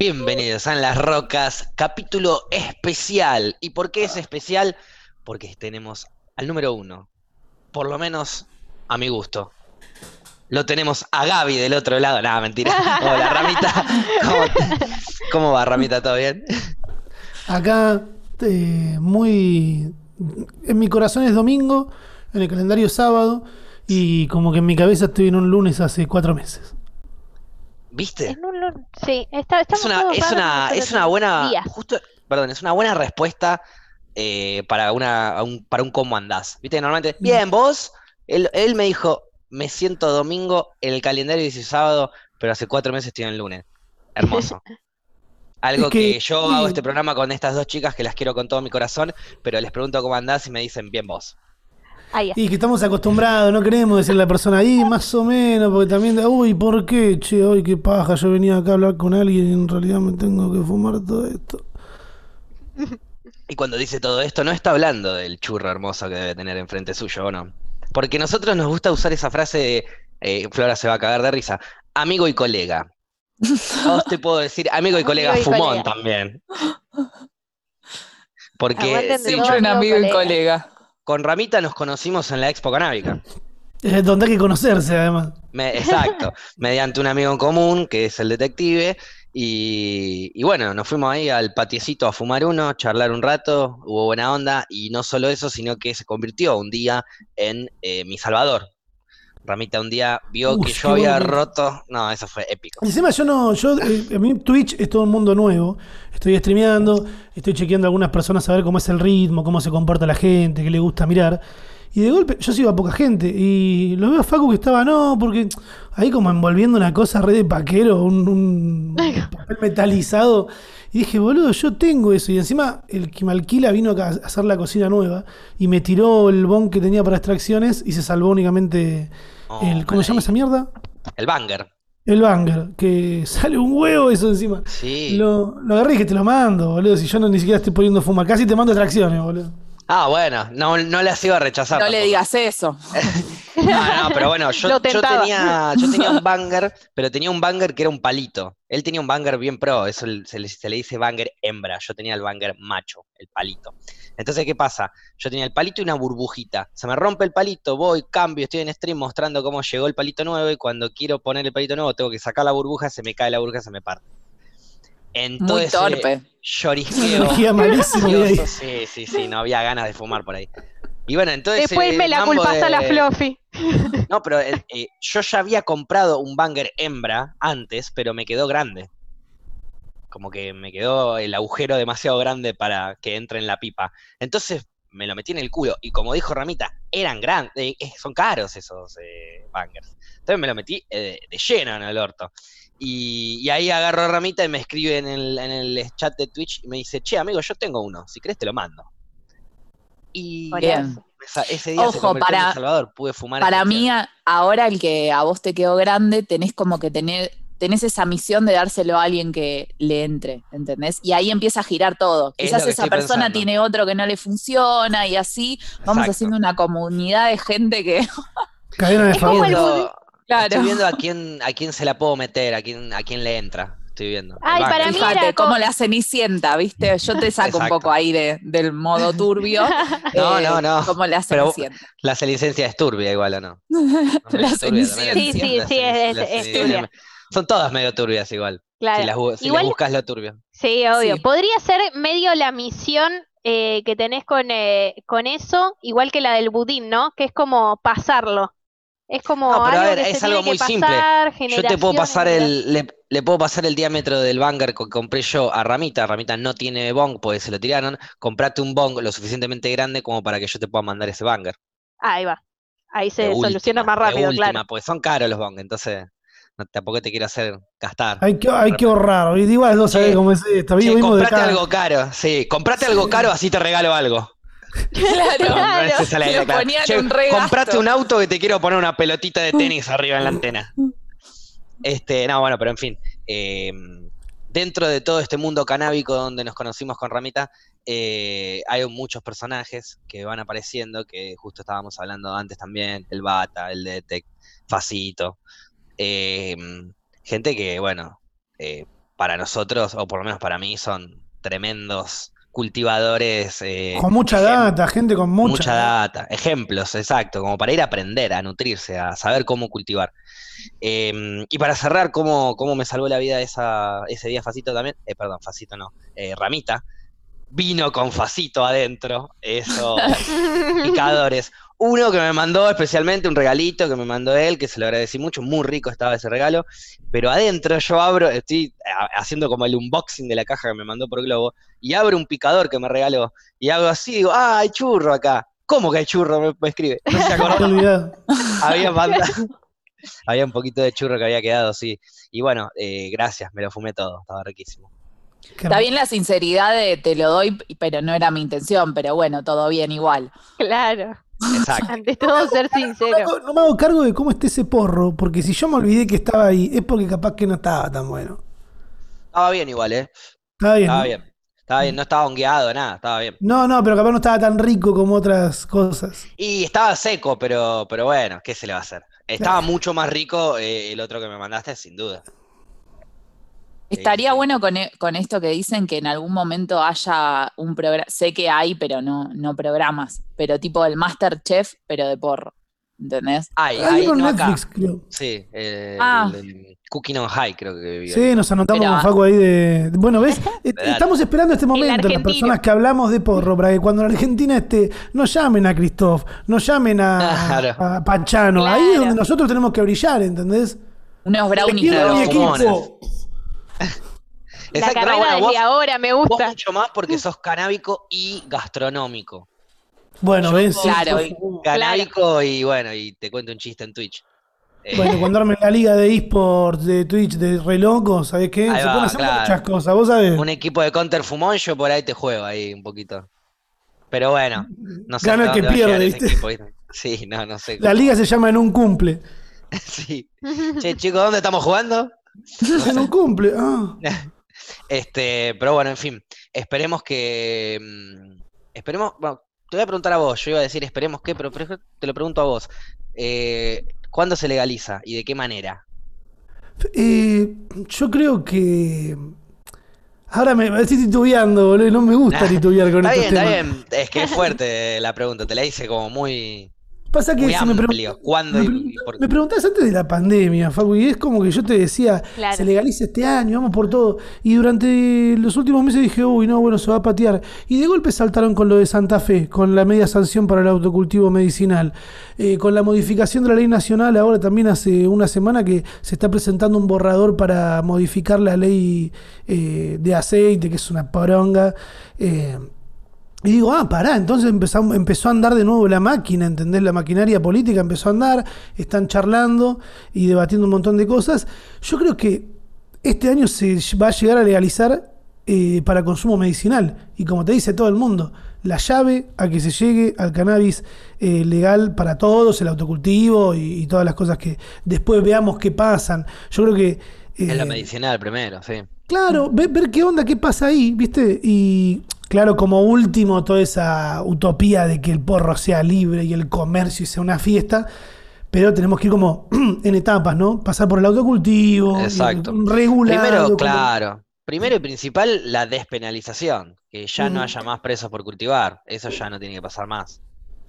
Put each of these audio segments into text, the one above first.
Bienvenidos a En las Rocas, capítulo especial. ¿Y por qué es especial? Porque tenemos al número uno, por lo menos a mi gusto. Lo tenemos a Gaby del otro lado. Nada, mentira. Hola, Ramita. ¿Cómo, cómo va, Ramita? ¿Todo bien? Acá, eh, muy. En mi corazón es domingo, en el calendario es sábado, y como que en mi cabeza estoy en un lunes hace cuatro meses. ¿Viste? En un lun- sí, está, Es estamos una, todos es una, es una en buena, días. justo, perdón, es una buena respuesta eh, para una, un, para un cómo andás. Viste, normalmente, bien, vos, él, él me dijo, me siento domingo, el calendario dice sábado, pero hace cuatro meses estoy en el lunes. Hermoso. Algo Es que, que- yo hago este programa con estas dos chicas que las quiero con todo mi corazón, pero les pregunto cómo andás y me dicen, bien vos. Ahí está. Y que estamos acostumbrados, no queremos decirle a la persona ahí, más o menos, porque también, uy, ¿por qué? Che, hoy qué paja, yo venía acá a hablar con alguien y en realidad me tengo que fumar todo esto. Y cuando dice todo esto, no está hablando del churro hermoso que debe tener enfrente suyo, ¿o no? Porque a nosotros nos gusta usar esa frase de, eh, Flora se va a cagar de risa, amigo y colega. A vos te puedo decir amigo y colega Amigo y fumón colega. también. Porque sí, un amigo amigo y colega. colega. Con Ramita nos conocimos en la Expo Canábica. Es donde hay que conocerse, además. Me- exacto, mediante un amigo en común, que es el detective, y, y bueno, nos fuimos ahí al patiecito a fumar uno, charlar un rato, hubo buena onda, y no solo eso, sino que se convirtió un día en eh, mi salvador. Ramita un día vio Uf, que yo había bueno. roto, no, eso fue épico. Encima yo no, yo, eh, a mí Twitch es todo un mundo nuevo. Estoy streameando, estoy chequeando a algunas personas a ver cómo es el ritmo, cómo se comporta la gente, qué le gusta mirar. Y de golpe, yo sigo a poca gente. Y lo veo a Facu que estaba, no, porque ahí como envolviendo una cosa red de paquero, un, un papel metalizado. Y dije, boludo, yo tengo eso. Y encima el que me alquila vino acá a hacer la cocina nueva y me tiró el bon que tenía para extracciones y se salvó únicamente Oh, el, ¿cómo se llama esa mierda? El banger. El banger, que sale un huevo eso encima. Sí. Lo, lo agarré y que te lo mando, boludo. Si yo no ni siquiera estoy poniendo fuma, casi te mando extracciones, boludo. Ah, bueno, no, no las iba a rechazar. No le digas eso. No, no, pero bueno, yo, tenía, yo tenía un banger, pero tenía un banger que era un palito. Él tenía un banger bien pro, eso el- se le, se le dice banger hembra. Yo tenía el banger macho, el palito. Entonces, ¿qué pasa? Yo tenía el palito y una burbujita. Se me rompe el palito, voy, cambio, estoy en stream mostrando cómo llegó el palito nuevo y cuando quiero poner el palito nuevo tengo que sacar la burbuja, se me cae la burbuja, se me parte. En todo Muy torpe. llorisqueo. Ansioso, Sí, sí, sí, no había ganas de fumar por ahí. Y bueno, entonces. Después me la culpas a la Fluffy. No, pero eh, eh, yo ya había comprado un banger hembra antes, pero me quedó grande. Como que me quedó el agujero demasiado grande para que entre en la pipa. Entonces me lo metí en el culo. Y como dijo Ramita, eran grandes, eh, eh, son caros esos eh, bangers. Entonces me lo metí eh, de lleno en el orto. Y, y ahí agarro a Ramita y me escribe en el, en el chat de Twitch y me dice, che, amigo, yo tengo uno, si querés te lo mando. Y Bien. ese día se Ojo, en para- Salvador, pude fumar Para mí, ahora el que a vos te quedó grande, tenés como que tener, tenés esa misión de dárselo a alguien que le entre, ¿entendés? Y ahí empieza a girar todo. Es Quizás esa persona pensando. tiene otro que no le funciona y así vamos Exacto. haciendo una comunidad de gente que, Cadena de favor. Claro, Estoy viendo a quién, a quién se la puedo meter, a quién, a quién le entra. Estoy viendo. Ay, para mí fíjate, era como co- la cenicienta, ¿viste? Yo te saco un poco ahí de, del modo turbio. No, eh, no, no. Como la Pero- cenicienta. La licencia es turbia igual, ¿o no? No, La. Cenicienta. Sí, sí, sí, es- es turbia. Son todas medio turbias igual. Claro. Si, las, si Igual- buscas lo turbio. Sí, obvio. Sí. Podría ser medio la misión eh, que tenés con, eh, con eso, igual que la del budín, ¿no? Que es como pasarlo. Es como No, pero a algo ver, que es se algo tiene que muy simple. Yo te puedo pasar el, le, le puedo pasar el diámetro del banger que compré yo a Ramita. Ramita no tiene bong, porque se lo tiraron. Comprate un bong lo suficientemente grande como para que yo te pueda mandar ese banger. Ahí va. Ahí se De soluciona última, más de rápido, última, claro. Porque son caros los bong, entonces no, tampoco te quiero hacer gastar. Hay que, hay que ahorrar. Igual no sabés Che, cómo es esto. De comprate algo caro, sí, comprate algo caro, así te regalo algo. Claro. Esa la idea, claro. Che, un comprate un auto que te quiero poner una pelotita de tenis arriba en la antena. Este, no, bueno, pero en fin. eh, dentro de todo este mundo canábico donde nos conocimos con Ramita, eh, hay muchos personajes que van apareciendo, que justo estábamos hablando antes también, el Bata, el Detect, Facito. eh, gente que, bueno, eh, para nosotros, o por lo menos para mí, son tremendos cultivadores. eh, Con mucha data, gente con mucha, Mucha data, ejemplos, exacto, como para ir a aprender, a nutrirse, a saber cómo cultivar. Eh, y para cerrar, cómo, cómo me salvó la vida esa, ese día Facito también, eh, perdón, Facito no, eh, Ramita, vino con Facito adentro, esos picadores. Uno que me mandó especialmente, un regalito que me mandó él, que se lo agradecí mucho, muy rico estaba ese regalo, pero adentro yo abro, estoy haciendo como el unboxing de la caja que me mandó por Globo, y abro un picador que me regaló, y hago así, digo, ah, hay churro acá. ¿Cómo que hay churro? Me, me escribe. No se acordó. olvidás. había mandado- había un poquito de churro que había quedado, sí. Y bueno, eh, gracias, me lo fumé todo, estaba riquísimo. Qué Está bien la sinceridad de te lo doy, pero no era mi intención, pero bueno, todo bien igual. Claro. Exacto. Ante todo, ser No me, sincero. hago, no me hago cargo de cómo esté ese porro, porque si yo me olvidé que estaba ahí, es porque capaz que no estaba tan bueno. Estaba bien igual, ¿eh? Estaba bien. Estaba ¿no? bien. Estaba bien, no estaba hongueado, nada, estaba bien. No, no, pero capaz no estaba tan rico como otras cosas. Y estaba seco, pero, pero bueno, ¿qué se le va a hacer? Estaba mucho más rico eh, el otro que me mandaste, sin duda. Estaría sí. bueno con, e- con esto que dicen que en algún momento haya un programa, sé que hay, pero no, no programas, pero tipo el Masterchef, pero de porro, ¿entendés? Ay, Hay ahí uno en no acá. Netflix, creo. Sí, eh, Ah. el, el Cooking on High creo que vivió. Sí, nos anotamos Pero- con Facu ahí de. Bueno, ¿ves? Eh. Estamos esperando este momento, las personas que hablamos de porro, para que cuando en Argentina esté, no llamen a Christoph, no llamen a, Claro. a Panchano. Ahí es donde nosotros tenemos que brillar, ¿entendés? Unos brownies Claro, La carrera bueno, vos, desde ahora me vos gusta. mucho más porque sos canábico y gastronómico. Bueno, Yo ves. Claro. soy canábico y bueno, y te cuento un chiste en Twitch. Eh, Bueno, cuando armen la liga de esports, de Twitch, de re loco, ¿sabés qué? Ahí Se pueden hacer claro. muchas cosas, vos sabés. un equipo de counter fumón, yo por ahí te juego ahí un poquito. Pero bueno, no sé Gana que pierde, ese ¿viste? equipo, ¿viste? Sí, no, no sé. La liga se llama en un cumple. Sí. Che, chicos, ¿dónde estamos jugando? En un cumple. Ah. Este, pero bueno, en fin, esperemos que. mm, Esperemos. Bueno, te voy a preguntar a vos, yo iba a decir esperemos qué, pero pero te lo pregunto a vos. Eh, ¿Cuándo se legaliza y de qué manera? Eh, yo creo que. Ahora me, me estoy titubeando, boludo. y No me gusta titubear con Está estos bien, está bien. Es que es fuerte la pregunta, te la hice como muy, Pasa que muy si me. ¿Cuándo me, y- me preguntás antes de la pandemia, Facu, y es como que yo te decía, Claro. se legaliza este año, vamos por todo. Y durante los últimos meses dije, uy, no, bueno, se va a patear. Y de golpe saltaron con lo de Santa Fe, con la media sanción para el autocultivo medicinal, eh, con la modificación de la ley nacional, ahora también hace una semana que se está presentando un borrador para modificar la ley eh, de aceite, que es una poronga. eh, y digo, ah, pará, entonces empezamos, empezó a andar de nuevo la máquina, ¿entendés? La maquinaria política empezó a andar, están charlando y debatiendo un montón de cosas. Yo creo que este año se va a llegar a legalizar eh, para consumo medicinal. Y como te dice todo el mundo, la llave a que se llegue al cannabis eh, legal para todos, el autocultivo y, y todas las cosas que después veamos qué pasan. Yo creo que... Es lo eh, medicinal primero, sí. Claro, ver, ver qué onda, qué pasa ahí, ¿viste? Y claro, como último, toda esa utopía de que el porro sea libre y el comercio sea una fiesta, pero tenemos que ir como en etapas, ¿no? Pasar por el autocultivo, regular. Primero, como- claro. Primero y principal, la despenalización. Que ya no haya más presos por cultivar. Eso ya no tiene que pasar más.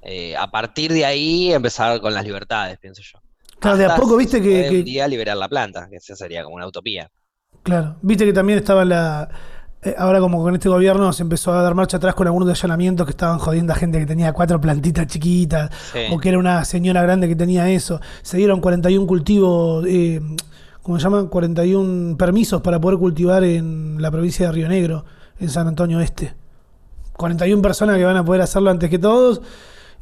Eh, a partir de ahí, empezar con las libertades, pienso yo. Claro, de a poco, viste que- puede que- un día liberar la planta, que eso sería como una utopía. Claro, viste que también estaba la... eh, ahora como con este gobierno se empezó a dar marcha atrás con algunos allanamientos que estaban jodiendo a gente que tenía cuatro plantitas chiquitas Sí. o que era una señora grande que tenía eso. Se dieron 41 cultivos, eh, ¿cómo se llama? 41 permisos para poder cultivar en la provincia de Río Negro, en San Antonio Este. 41 personas que van a poder hacerlo antes que todos.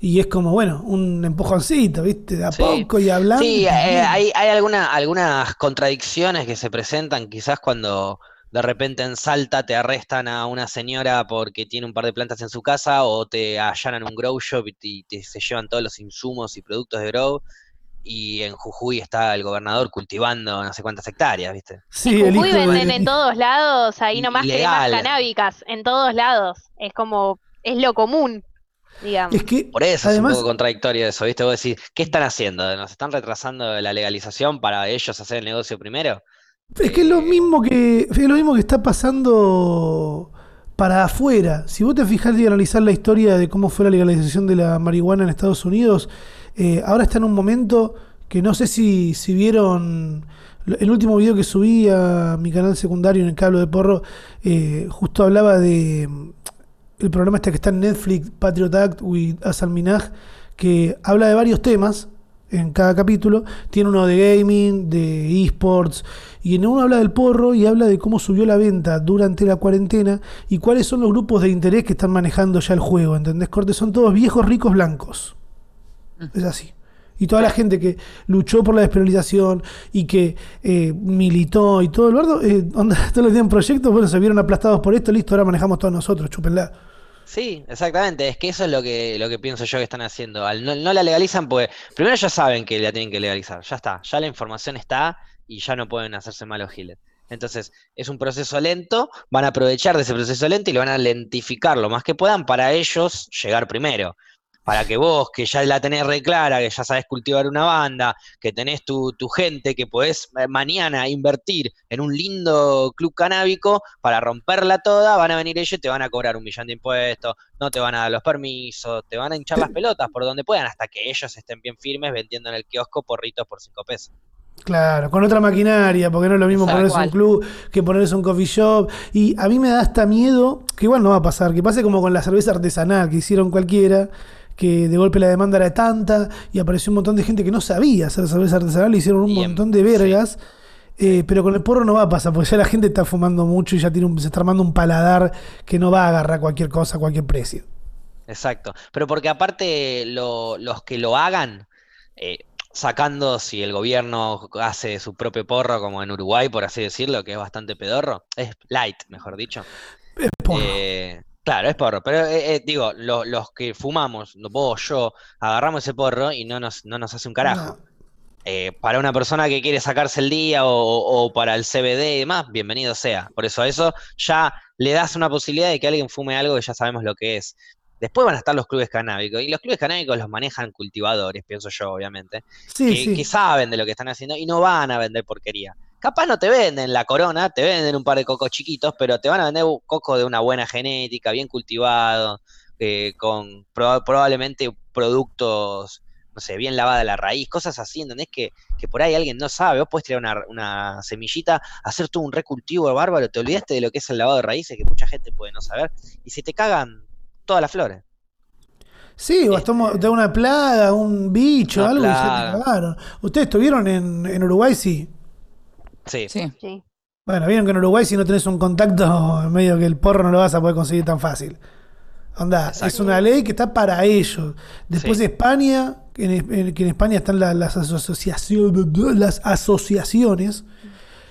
Y es como, bueno, un empujoncito, ¿viste? De a Sí. poco y hablando. Sí, eh, también. hay, hay alguna- algunas contradicciones que se presentan quizás cuando de repente en Salta te arrestan a una señora porque tiene un par de plantas en su casa o te allanan un grow shop y, te- se llevan todos los insumos y productos de grow y en Jujuy está el gobernador cultivando no sé cuántas hectáreas, ¿viste? Sí, el Jujuy de- venden en todos lados, ahí nomás cremas Ilegal. canábicas, en todos lados. Es como, es lo común, digamos. Es que, Por eso además, es un poco contradictorio eso, ¿viste? Vos decís, ¿qué están haciendo? ¿Nos están retrasando la legalización para ellos hacer el negocio primero? Es que es lo Eh, mismo que. Es lo mismo que está pasando para afuera. Si vos te fijas y analizar la historia de cómo fue la legalización de la marihuana en Estados Unidos, eh, ahora está en un momento que no sé si, si vieron el último video que subí a mi canal secundario en el cable de porro, eh, justo hablaba de el programa este que está en Netflix, Patriot Act with Asal Minaj, que habla de varios temas en cada capítulo. Tiene uno de gaming, de esports, y en uno habla del porro y habla de cómo subió la venta durante la cuarentena y cuáles son los grupos de interés que están manejando ya el juego. ¿Entendés, Corte? Son todos viejos ricos blancos. Es así. Y toda la gente que luchó por la despenalización y que eh, militó y todo el bardo, eh, onda, todos los días en proyectos, bueno, se vieron aplastados por esto, listo, ahora manejamos todos nosotros, chúpenla. Sí, exactamente. Es que eso es lo que, lo que pienso yo que están haciendo. Al no, no la legalizan, pues primero ya saben que la tienen que legalizar. Ya está, ya la información está y ya no pueden hacerse malos giles. Entonces, es un proceso lento, van a aprovechar de ese proceso lento y lo van a lentificar lo más que puedan para ellos llegar primero. Para que vos, que ya la tenés re clara, que ya sabés cultivar una banda, que tenés tu, tu gente, que podés eh, mañana invertir en un lindo club canábico para romperla toda, van a venir ellos y te van a cobrar un millón de impuestos, no te van a dar los permisos, te van a hinchar las pelotas por donde puedan, hasta que ellos estén bien firmes vendiendo en el kiosco porritos por cinco pesos. Claro, con otra maquinaria, porque no es lo mismo ponerse un club que ponerse un coffee shop. Y a mí me da hasta miedo, que igual no va a pasar, que pase como con la cerveza artesanal que hicieron cualquiera, que de golpe la demanda era tanta y apareció un montón de gente que no sabía hacer cerveza artesanal, y hicieron un Y montón de vergas. Eh, pero con el porro no va a pasar, porque ya la gente está fumando mucho y ya tiene un- se está armando un paladar que no va a agarrar cualquier cosa a cualquier precio. Exacto. Pero porque aparte lo- los que lo hagan, eh, sacando si el gobierno hace su propio porro, como en Uruguay, por así decirlo, que es bastante pedorro, es light, mejor dicho. Es porro. Eh, claro, es porro, pero eh, eh, digo, lo- los que fumamos, vos, yo, agarramos ese porro y no nos, no nos hace un carajo. No. Eh, para una persona que quiere sacarse el día o, o para el CBD y demás, bienvenido sea. Por eso a eso ya le das una posibilidad de que alguien fume algo que ya sabemos lo que es. Después van a estar los clubes canábicos, y los clubes canábicos los manejan cultivadores, pienso yo, obviamente, Sí, que, sí. que saben de lo que están haciendo y no van a vender porquería. Capaz no te venden la corona, te venden un par de cocos chiquitos, pero te van a vender un coco de una buena genética, bien cultivado, eh, con proba- probablemente productos, no sé, bien lavada la raíz, cosas así, ¿entendés? Que, que por ahí alguien no sabe. Vos podés tirar una, una semillita, hacer todo un recultivo bárbaro, te olvidaste de lo que es el lavado de raíces, que mucha gente puede no saber, y se te cagan todas las flores. Sí, o estamos de una plaga, un bicho, algo y plaga. te cagaron. ¿Ustedes estuvieron en, en Uruguay? Sí. Sí. Sí. Sí. Bueno, vieron que en Uruguay si no tenés un contacto, en medio que el porro no lo vas a poder conseguir tan fácil. Onda, es una ley que está para ellos. Después Sí. de España, en, en- que en España están la- las, asociaciones, las asociaciones,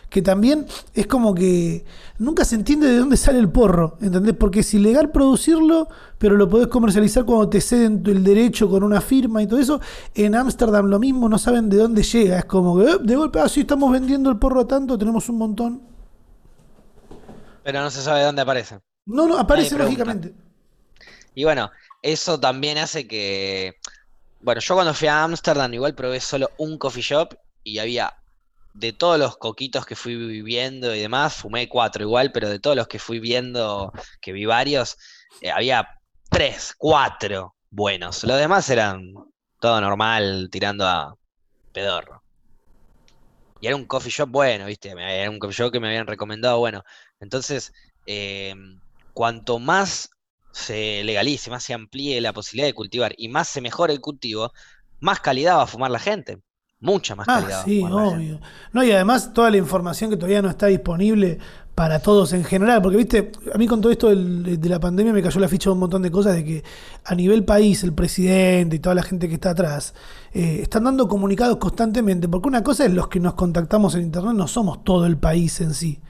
que también es como que nunca se entiende de dónde sale el porro, ¿entendés? Porque es ilegal producirlo, pero lo podés comercializar cuando te ceden el derecho con una firma y todo eso. En Ámsterdam lo mismo, no saben de dónde llega. Es como que eh, de golpe, ah, sí, estamos vendiendo el porro tanto, tenemos un montón. Pero no se sabe de dónde aparece. No, no, aparece lógicamente. Y bueno, eso también hace que. Bueno, yo cuando fui a Ámsterdam igual probé solo un coffee shop y había. De todos los coquitos que fui viendo y demás, fumé cuatro igual, pero de todos los que fui viendo, que vi varios, eh, había tres, cuatro buenos. Los demás eran todo normal, tirando a pedorro. Y era un coffee shop bueno, ¿viste? Era un coffee shop que me habían recomendado bueno. Entonces, eh, cuanto más se legalice, más se amplíe la posibilidad de cultivar y más se mejore el cultivo, más calidad va a fumar la gente. Mucha más calidad. Ah, a sí, obvio. No, y además toda la información que todavía no está disponible para todos en general, porque viste, a mí con todo esto del- de la pandemia me cayó la ficha de un montón de cosas de que a nivel país el presidente y toda la gente que está atrás eh, están dando comunicados constantemente, porque una cosa es los que nos contactamos en internet, no somos todo el país en sí.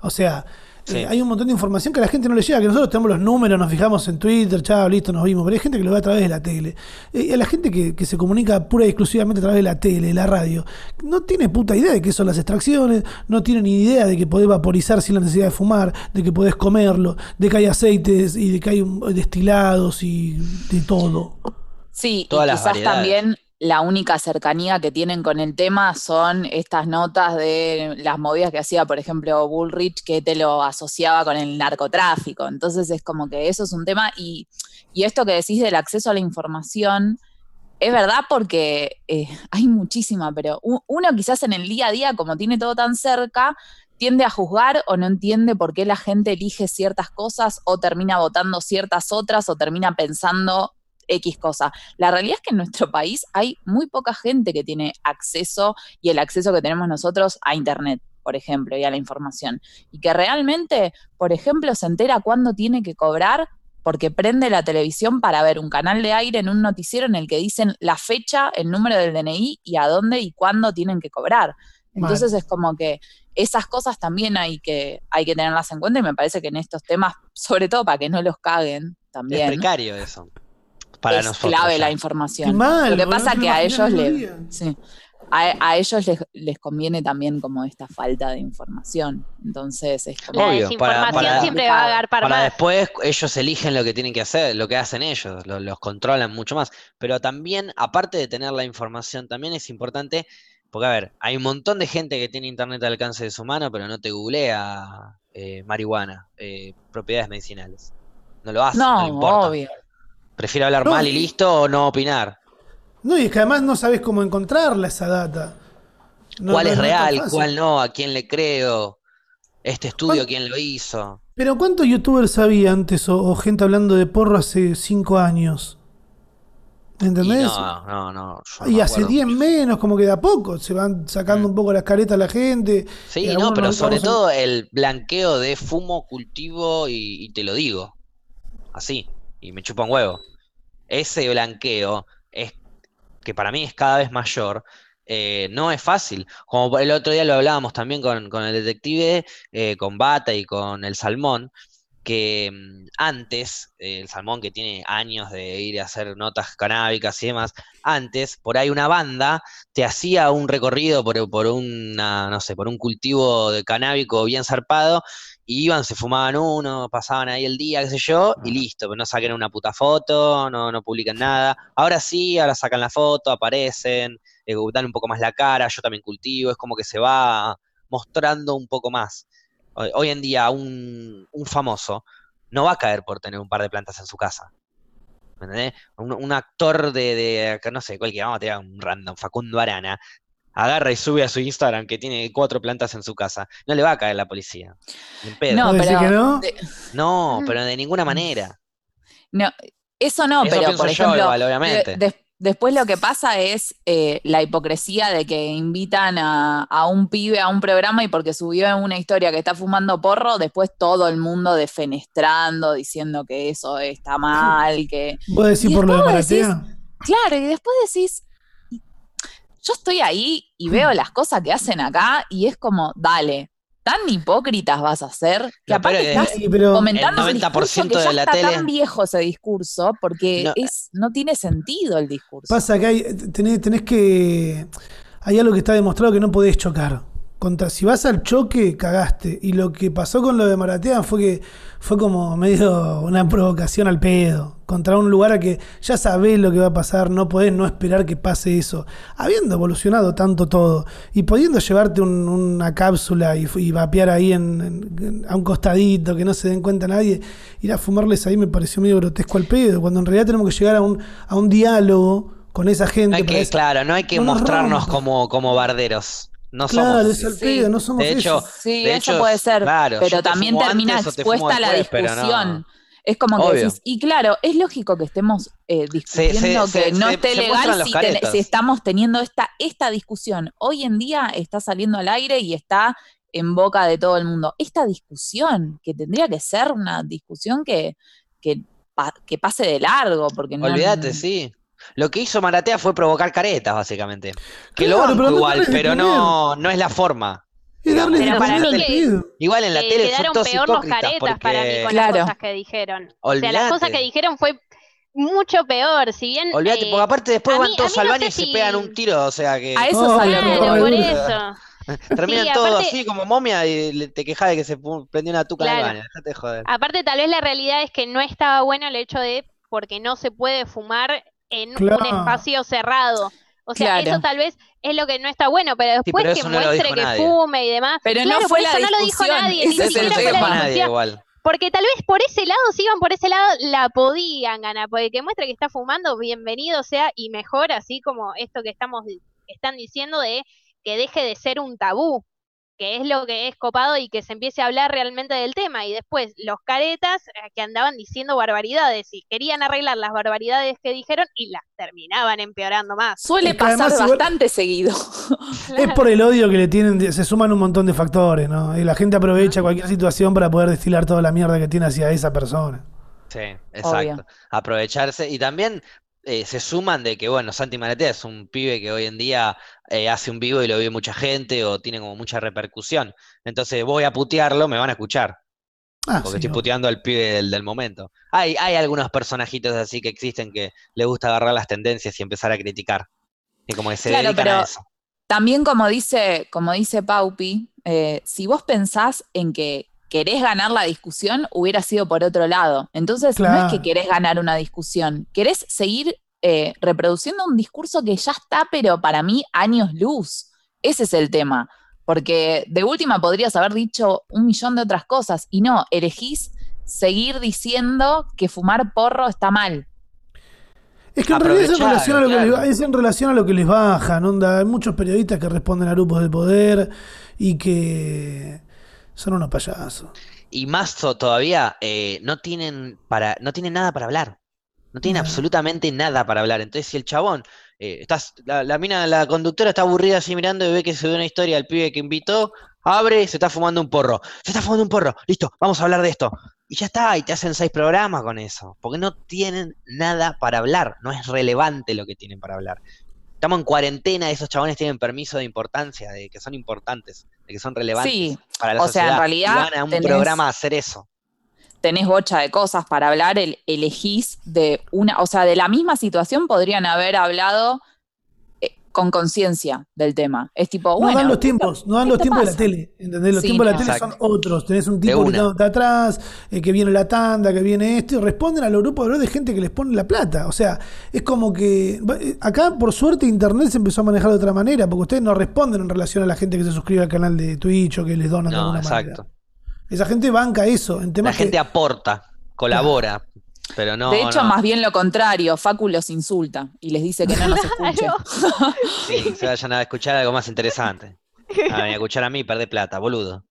O sea, Sí. eh, hay un montón de información que a la gente no le llega, que nosotros tenemos los números, nos fijamos en Twitter, chao, listo, nos vimos, pero hay gente que lo ve a través de la tele. Eh, y a la gente que, que se comunica pura y exclusivamente a través de la tele, de la radio, no tiene puta idea de qué son las extracciones, no tiene ni idea de que podés vaporizar sin la necesidad de fumar, de que podés comerlo, de que hay aceites y de que hay destilados y de todo. Sí, Todas y las quizás variedades. también la única cercanía que tienen con el tema son estas notas de las movidas que hacía, por ejemplo, Bullrich, que te lo asociaba con el narcotráfico. Entonces es como que eso es un tema. Y, y esto que decís del acceso a la información, es verdad porque eh, hay muchísima, pero uno quizás en el día a día, como tiene todo tan cerca, tiende a juzgar o no entiende por qué la gente elige ciertas cosas o termina votando ciertas otras o termina pensando X cosa. La realidad es que en nuestro país hay muy poca gente que tiene acceso y el acceso que tenemos nosotros a Internet, por ejemplo, y a la información. Y que realmente, por ejemplo, se entera cuándo tiene que cobrar porque prende la televisión para ver un canal de aire en un noticiero en el que dicen la fecha, el número del DNI y a dónde y cuándo tienen que cobrar. Entonces es como que esas cosas también hay que, hay que tenerlas en cuenta y me parece que en estos temas, sobre todo para que no los caguen también. Es precario eso es clave la información. Lo que pasa es que a ellos, a, ellos les, conviene también como esta falta de información. Entonces es como... La desinformación siempre va a dar para, para después ellos eligen lo que tienen que hacer, lo que hacen ellos, los controlan mucho más. Pero también, aparte de tener la información, también es importante, porque a ver, hay un montón de gente que tiene internet al alcance de su mano, pero no te googlea eh, marihuana, eh, propiedades medicinales. No lo hace, no, no obvio. Prefiero hablar mal y listo o no opinar. No, y es que además no sabes cómo encontrarla esa data. ¿Cuál es real? ¿Cuál no? ¿A quién le creo? ¿Este estudio quién lo hizo? Pero ¿cuántos youtubers había antes o, gente hablando de porro hace cinco años? ¿Entendés? no, no, no. y hace 10 menos, como que de a poco se van sacando mm. un poco las caretas a la gente. Sí, no, pero sobre todo el blanqueo de fumo, cultivo y, y te lo digo. Así y me chupa un huevo. Ese blanqueo es que para mí es cada vez mayor. Eh, no es fácil. Como el otro día lo hablábamos también con, el detective, eh, con Bata y con el Salmón, que mm, antes, eh, el Salmón que tiene años de ir a hacer notas canábicas y demás, antes, por ahí una banda te hacía un recorrido por, por una, no sé, por un cultivo de canábico bien zarpado iban, se fumaban uno, pasaban ahí el día, qué sé yo, y listo, pero no saquen una puta foto, no, no publican nada. Ahora sí, ahora sacan la foto, aparecen, eh, dan un poco más la cara, yo también cultivo, es como que se va mostrando un poco más. Hoy en día un, famoso no va a caer por tener un par de plantas en su casa. ¿Me entendés? Un, actor de, de, no sé, cualquiera, vamos a tirar un random, Facundo Arana, agarra y sube a su Instagram que tiene cuatro plantas en su casa, no le va a caer la policía. No, pero, no? pero de ninguna manera. No, eso no, pero por ejemplo, obviamente. después lo que pasa es eh, la hipocresía de que invitan a, un pibe a un programa y porque subió en una historia que está fumando porro, después todo el mundo defenestrando, diciendo que eso está mal, que... ¿Vos decís por lo de Claro, y después decís, yo estoy ahí y veo mm. las cosas que hacen acá y es como, dale, tan hipócritas vas a ser que aparte estás comentando el 90% que ya está tan viejo ese discurso porque no, es no tiene sentido el discurso. Pasa que hay, tenés, tenés que hay algo que está demostrado que no podés chocar contra, si vas al choque, cagaste. Y lo que pasó con lo de Maratea fue que fue como medio una provocación al pedo. Contra un lugar a que ya sabés lo que va a pasar, no podés no esperar que pase eso. Habiendo evolucionado tanto todo y pudiendo llevarte una cápsula y, vapear ahí en, a un costadito, que no se den cuenta nadie, ir a fumarles ahí me pareció medio grotesco al pedo. Cuando en realidad tenemos que llegar a un, a un diálogo con esa gente. que, claro, no hay que mostrarnos como, como barderos. No claro, somos, es no somos de hecho, Sí, eso puede ser, pero también termina expuesta la discusión. Es como que decís, y claro, es lógico que estemos eh, discutiendo que no esté legal si, estamos teniendo esta, esta discusión. Hoy en día está saliendo al aire y está en boca de todo el mundo. Esta discusión, que tendría que ser una discusión que, que, que pase de largo, porque no... Olvídate, sí. Lo que hizo Maratea fue provocar caretas, básicamente. Que lo banco igual, pero no, no es la forma. Igual en la tele quedaron son peor los caretas para mí con las cosas que dijeron. O sea, las cosas que dijeron fue mucho peor, si bien... Olvídate, eh, porque aparte después van todos al baño y se pegan un tiro, o sea que... A eso salió por eso. Terminan todos así como momia y te quejas de que se prendió una tuca en el baño. joder. Aparte, tal vez la realidad es que no estaba bueno el hecho de porque no se puede fumar en un espacio cerrado. O sea, Claro. eso tal vez es lo que no está bueno, pero después pero que no muestre que nadie. fume y demás. Pero no fue la eso no lo dijo nadie, ni siquiera fue la nadie igual. Porque tal vez por ese lado, si iban por ese lado, la podían ganar. Porque que muestre que está fumando, bienvenido sea, y mejor, así como esto que estamos que están diciendo de que deje de ser un tabú, que es lo que es copado y que se empiece a hablar realmente del tema. Y después, los caretas eh, que andaban diciendo barbaridades y querían arreglar las barbaridades que dijeron y las terminaban empeorando más. Suele Es que además pasar igual- bastante seguido. Es por el odio que le tienen, se suman un montón de factores, ¿no? Y la gente aprovecha cualquier situación para poder destilar toda la mierda que tiene hacia esa persona. Sí, exacto. Aprovecharse. Y también eh, se suman de que, bueno, Santi Maratea es un pibe que hoy en día eh, hace un vivo y lo ve mucha gente o tiene como mucha repercusión. Entonces voy a putearlo, me van a escuchar. Ah, Porque sí, estoy puteando al pibe del, del momento. Hay, hay algunos personajitos así que existen que le gusta agarrar las tendencias y empezar a criticar. Y como que se Claro, dedican a pero- eso. También como dice, como dice Paupi, eh, si vos pensás en que querés ganar la discusión, hubiera sido por otro lado. Entonces, no es que querés ganar una discusión, querés seguir eh, reproduciendo un discurso que ya está, pero para mí, años luz. Ese es el tema. Porque de última podrías haber dicho un millón de otras cosas y no, elegís seguir diciendo que fumar porro está mal. Es que en realidad es en, relación a lo que les, es en relación a lo que les bajan, onda. Hay muchos periodistas que responden a grupos de poder y que son unos payasos. Y más to- todavía, eh, no tienen para, no tienen nada para hablar. No tienen No. absolutamente nada para hablar. Entonces, si el chabón, eh, estás, la, la mina, la conductora está aburrida así mirando y ve que se ve una historia del pibe que invitó, abre, se está fumando un porro. Se está fumando un porro. Listo, vamos a hablar de esto. Y ya está, y te hacen seis programas con eso. Porque no tienen nada para hablar. No es relevante lo que tienen para hablar. Estamos en cuarentena, esos chabones tienen permiso de importancia, de que son importantes, de que son relevantes Sí, para la o sea, en realidad y van a un tenés- programa a hacer eso. tenés bocha de cosas para hablar, el, elegís de una, o sea, de la misma situación podrían haber hablado con conciencia del tema. Es tipo, No bueno, dan los tiempos, no dan los tiempos de la tele, ¿entendés? Los Sí, tiempos de la tele son otros. Tenés un De tipo una. gritándote atrás, eh, que viene la tanda, que viene esto, y responden a los grupos de de gente que les pone la plata. O sea, es como que eh, acá, por suerte, internet se empezó a manejar de otra manera, porque ustedes no responden en relación a la gente que se suscribe al canal de Twitch o que les donan de No, alguna exacto. manera. Esa gente banca eso, en La que- gente aporta, colabora, pero no. de hecho, no. más bien lo contrario, Facu los insulta y les dice que no nos escuche. Sí, se vayan a escuchar algo más interesante. A a escuchar a mí, perder plata, boludo.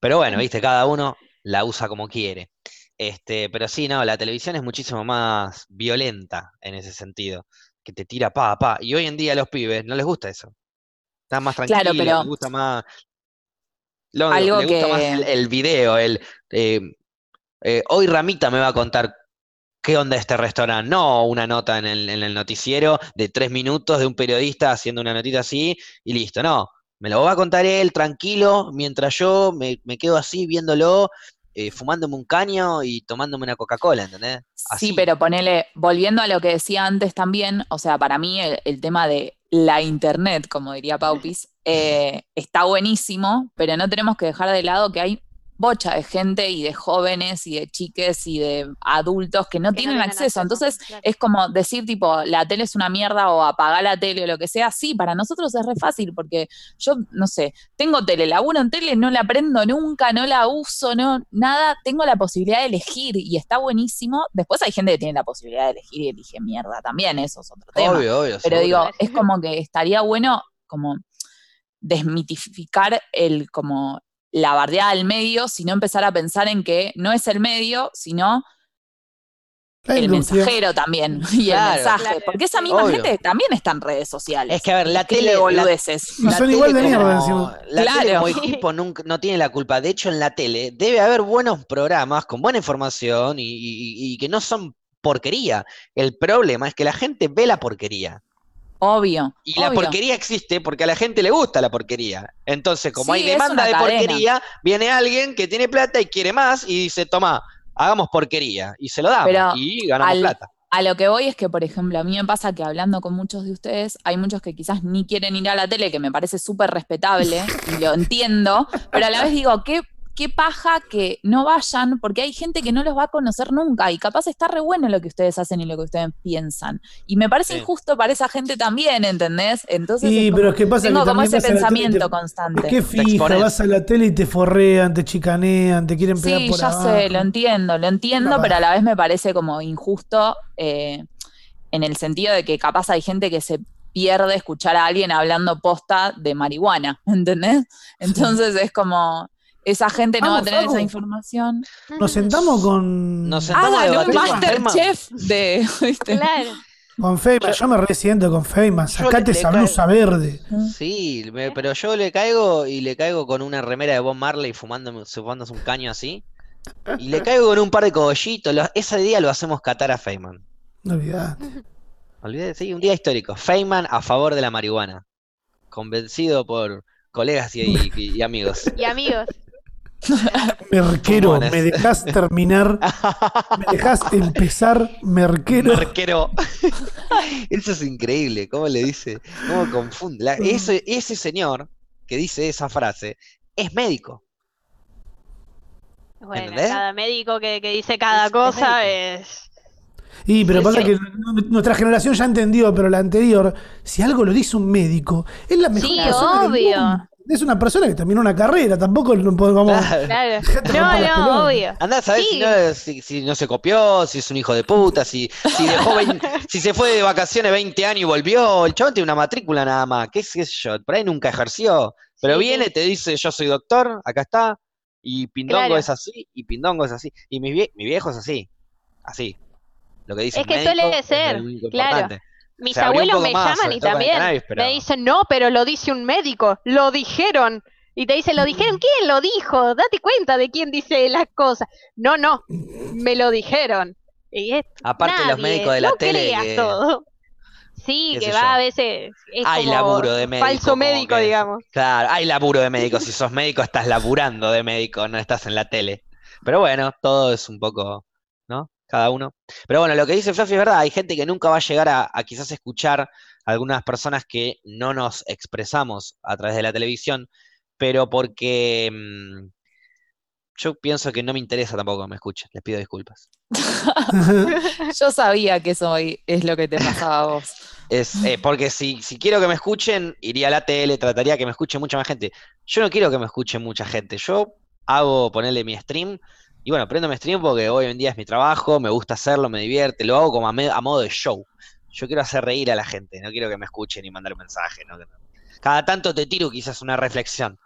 Pero bueno, viste, cada uno la usa como quiere. Este, pero sí, no, la televisión es muchísimo más violenta en ese sentido, que te tira pa, pa. Y hoy en día a los pibes no les gusta eso. Están más tranquilos, Claro, pero- les gusta más. lo- Algo les gusta que- más el, el video, el eh, eh, hoy Ramita me va a contar qué onda este restaurante, no una nota en el, en el noticiero de tres minutos de un periodista haciendo una notita así y listo, no. Me lo va a contar él tranquilo, mientras yo me, me quedo así viéndolo, eh, fumándome un caño y tomándome una Coca-Cola, ¿entendés? Así. Sí, pero ponele, volviendo a lo que decía antes también, o sea, para mí el, el tema de la internet, como diría Paupis, eh, está buenísimo, pero no tenemos que dejar de lado que hay bocha de gente y de jóvenes y de chiques y de adultos que no Que tienen acceso. acceso, Entonces, claro. es como decir, tipo, la tele es una mierda o apagar la tele o lo que sea. Sí, para nosotros es re fácil porque yo, no sé, tengo tele, laburo en tele, no la prendo nunca, no la uso, no, nada, tengo la posibilidad de elegir y está buenísimo. Después hay gente que tiene la posibilidad de elegir y elige mierda también, eso es otro tema. Obvio, obvio. Pero seguro. digo, es como que estaría bueno como desmitificar el como la bardeada del medio, sino empezar a pensar en que no es el medio, sino la el mensajero también y Claro. el mensaje. Claro. Porque esa misma Obvio. gente también está en redes sociales. Es que, a ver, la tele. boludeces. La son tele igual de mierda encima. La tele Claro. como equipo nunca, no tiene la culpa. De hecho, en la tele debe haber buenos programas con buena información y, y- y que no son porquería. El problema es que la gente ve la porquería. Obvio. Y la porquería existe porque a la gente le gusta la porquería. Entonces, como Sí, hay demanda de cadena. porquería, viene alguien que tiene plata y quiere más y dice, toma, hagamos porquería. Y se lo damos. Pero y ganamos al- plata. A lo que voy es que, por ejemplo, a mí me pasa que hablando con muchos de ustedes, hay muchos que quizás ni quieren ir a la tele, que me parece súper respetable y lo entiendo, pero a la vez digo, ¿qué, qué paja que no vayan, porque hay gente que no los va a conocer nunca y capaz está re bueno lo que ustedes hacen y lo que ustedes piensan. Y me parece Sí. injusto para esa gente también, ¿entendés? Entonces Sí, es pero es que pasa tengo que como ese pensamiento te- constante. Qué fija, expones. vas a la tele y te forrean, te chicanean, te quieren pegar Sí, por ya abajo. sé, lo entiendo, lo entiendo, pero a la vez me parece como injusto eh, en el sentido de que capaz hay gente que se pierde escuchar a alguien hablando posta de marihuana, ¿entendés? Entonces es como, esa gente no va a tener Facu. esa información. Nos sentamos con, Nos sentamos a Hagan un debatir con Feynman. Masterchef de... ¿viste? Claro. con Feynman. Yo me resiento con Feynman. Yo Sacate le esa blusa verde. Sí, me- pero yo le caigo y le caigo con una remera de Bob Marley fumando, fumándose un caño así. Y le caigo con un par de cogollitos. Lo- ese día lo hacemos catar a Feynman. No olvidate. Olvidé, sí, un día histórico. Feynman a favor de la marihuana. Convencido por colegas y, y- y amigos. Y amigos, Merquero, me dejas terminar, me dejas empezar, Merquero. Marquero. Eso es increíble. ¿Cómo le dice? ¿Cómo confunde? La- ese, ese señor que dice esa frase es médico. bueno, ¿Entendés? cada médico que, que dice cada Es- cosa médico. es... Y pero Sí, pasa sí. que nuestra generación ya entendió, pero la anterior, si algo lo dice un médico, es la mejor Sí, persona del obvio. mundo. Es una persona que terminó una carrera, tampoco no podemos. Claro. No, no, obvio. Andá a saber si, no, si, si no se copió, si es un hijo de puta, si, si dejó 20 si se fue de vacaciones 20 años y volvió. El chabón tiene una matrícula nada más. ¿Qué sé yo? Por ahí nunca ejerció. Pero Sí, viene, te dice, yo soy doctor, acá está. Y Pindongo Claro. es así, y Pindongo es así. Y mi, vie- mi viejo es así. Así. Lo que dice Es que médico suele es ser, claro. importante. Mis Se abuelos me más, llaman y también cannabis, pero- me dicen, no, pero lo dice un médico, lo dijeron. Y te dicen, ¿lo dijeron? ¿Quién lo dijo? Date cuenta de quién dice las cosas. No, no, me lo dijeron. Y es Aparte los médicos de la no tele creas que- todo. Sí, que va yo. a veces es Hay como laburo de médico, falso médico, que- digamos. Claro, hay laburo de médico. Si sos médico, estás laburando de médico, no estás en la tele. Pero bueno, todo es un poco, ¿no? Cada uno. Pero bueno, lo que dice Fluffy es verdad. Hay gente que nunca va a llegar a, a quizás escuchar a algunas personas que no nos expresamos a través de la televisión, pero porque mm, yo pienso que no me interesa tampoco que me escuchen. Les pido disculpas. Yo sabía que eso es lo que te pasaba a vos. Es, eh, porque si, si quiero que me escuchen, iría a la tele, trataría que me escuche mucha más gente. Yo no quiero que me escuche mucha gente. Yo hago ponerle mi stream. Y bueno, prendo mi stream porque hoy en día es mi trabajo, me gusta hacerlo, me divierte, lo hago como a, me- a modo de show. Yo quiero hacer reír a la gente, no quiero que me escuchen y mandar un mensaje. ¿no? Cada tanto te tiro quizás una reflexión.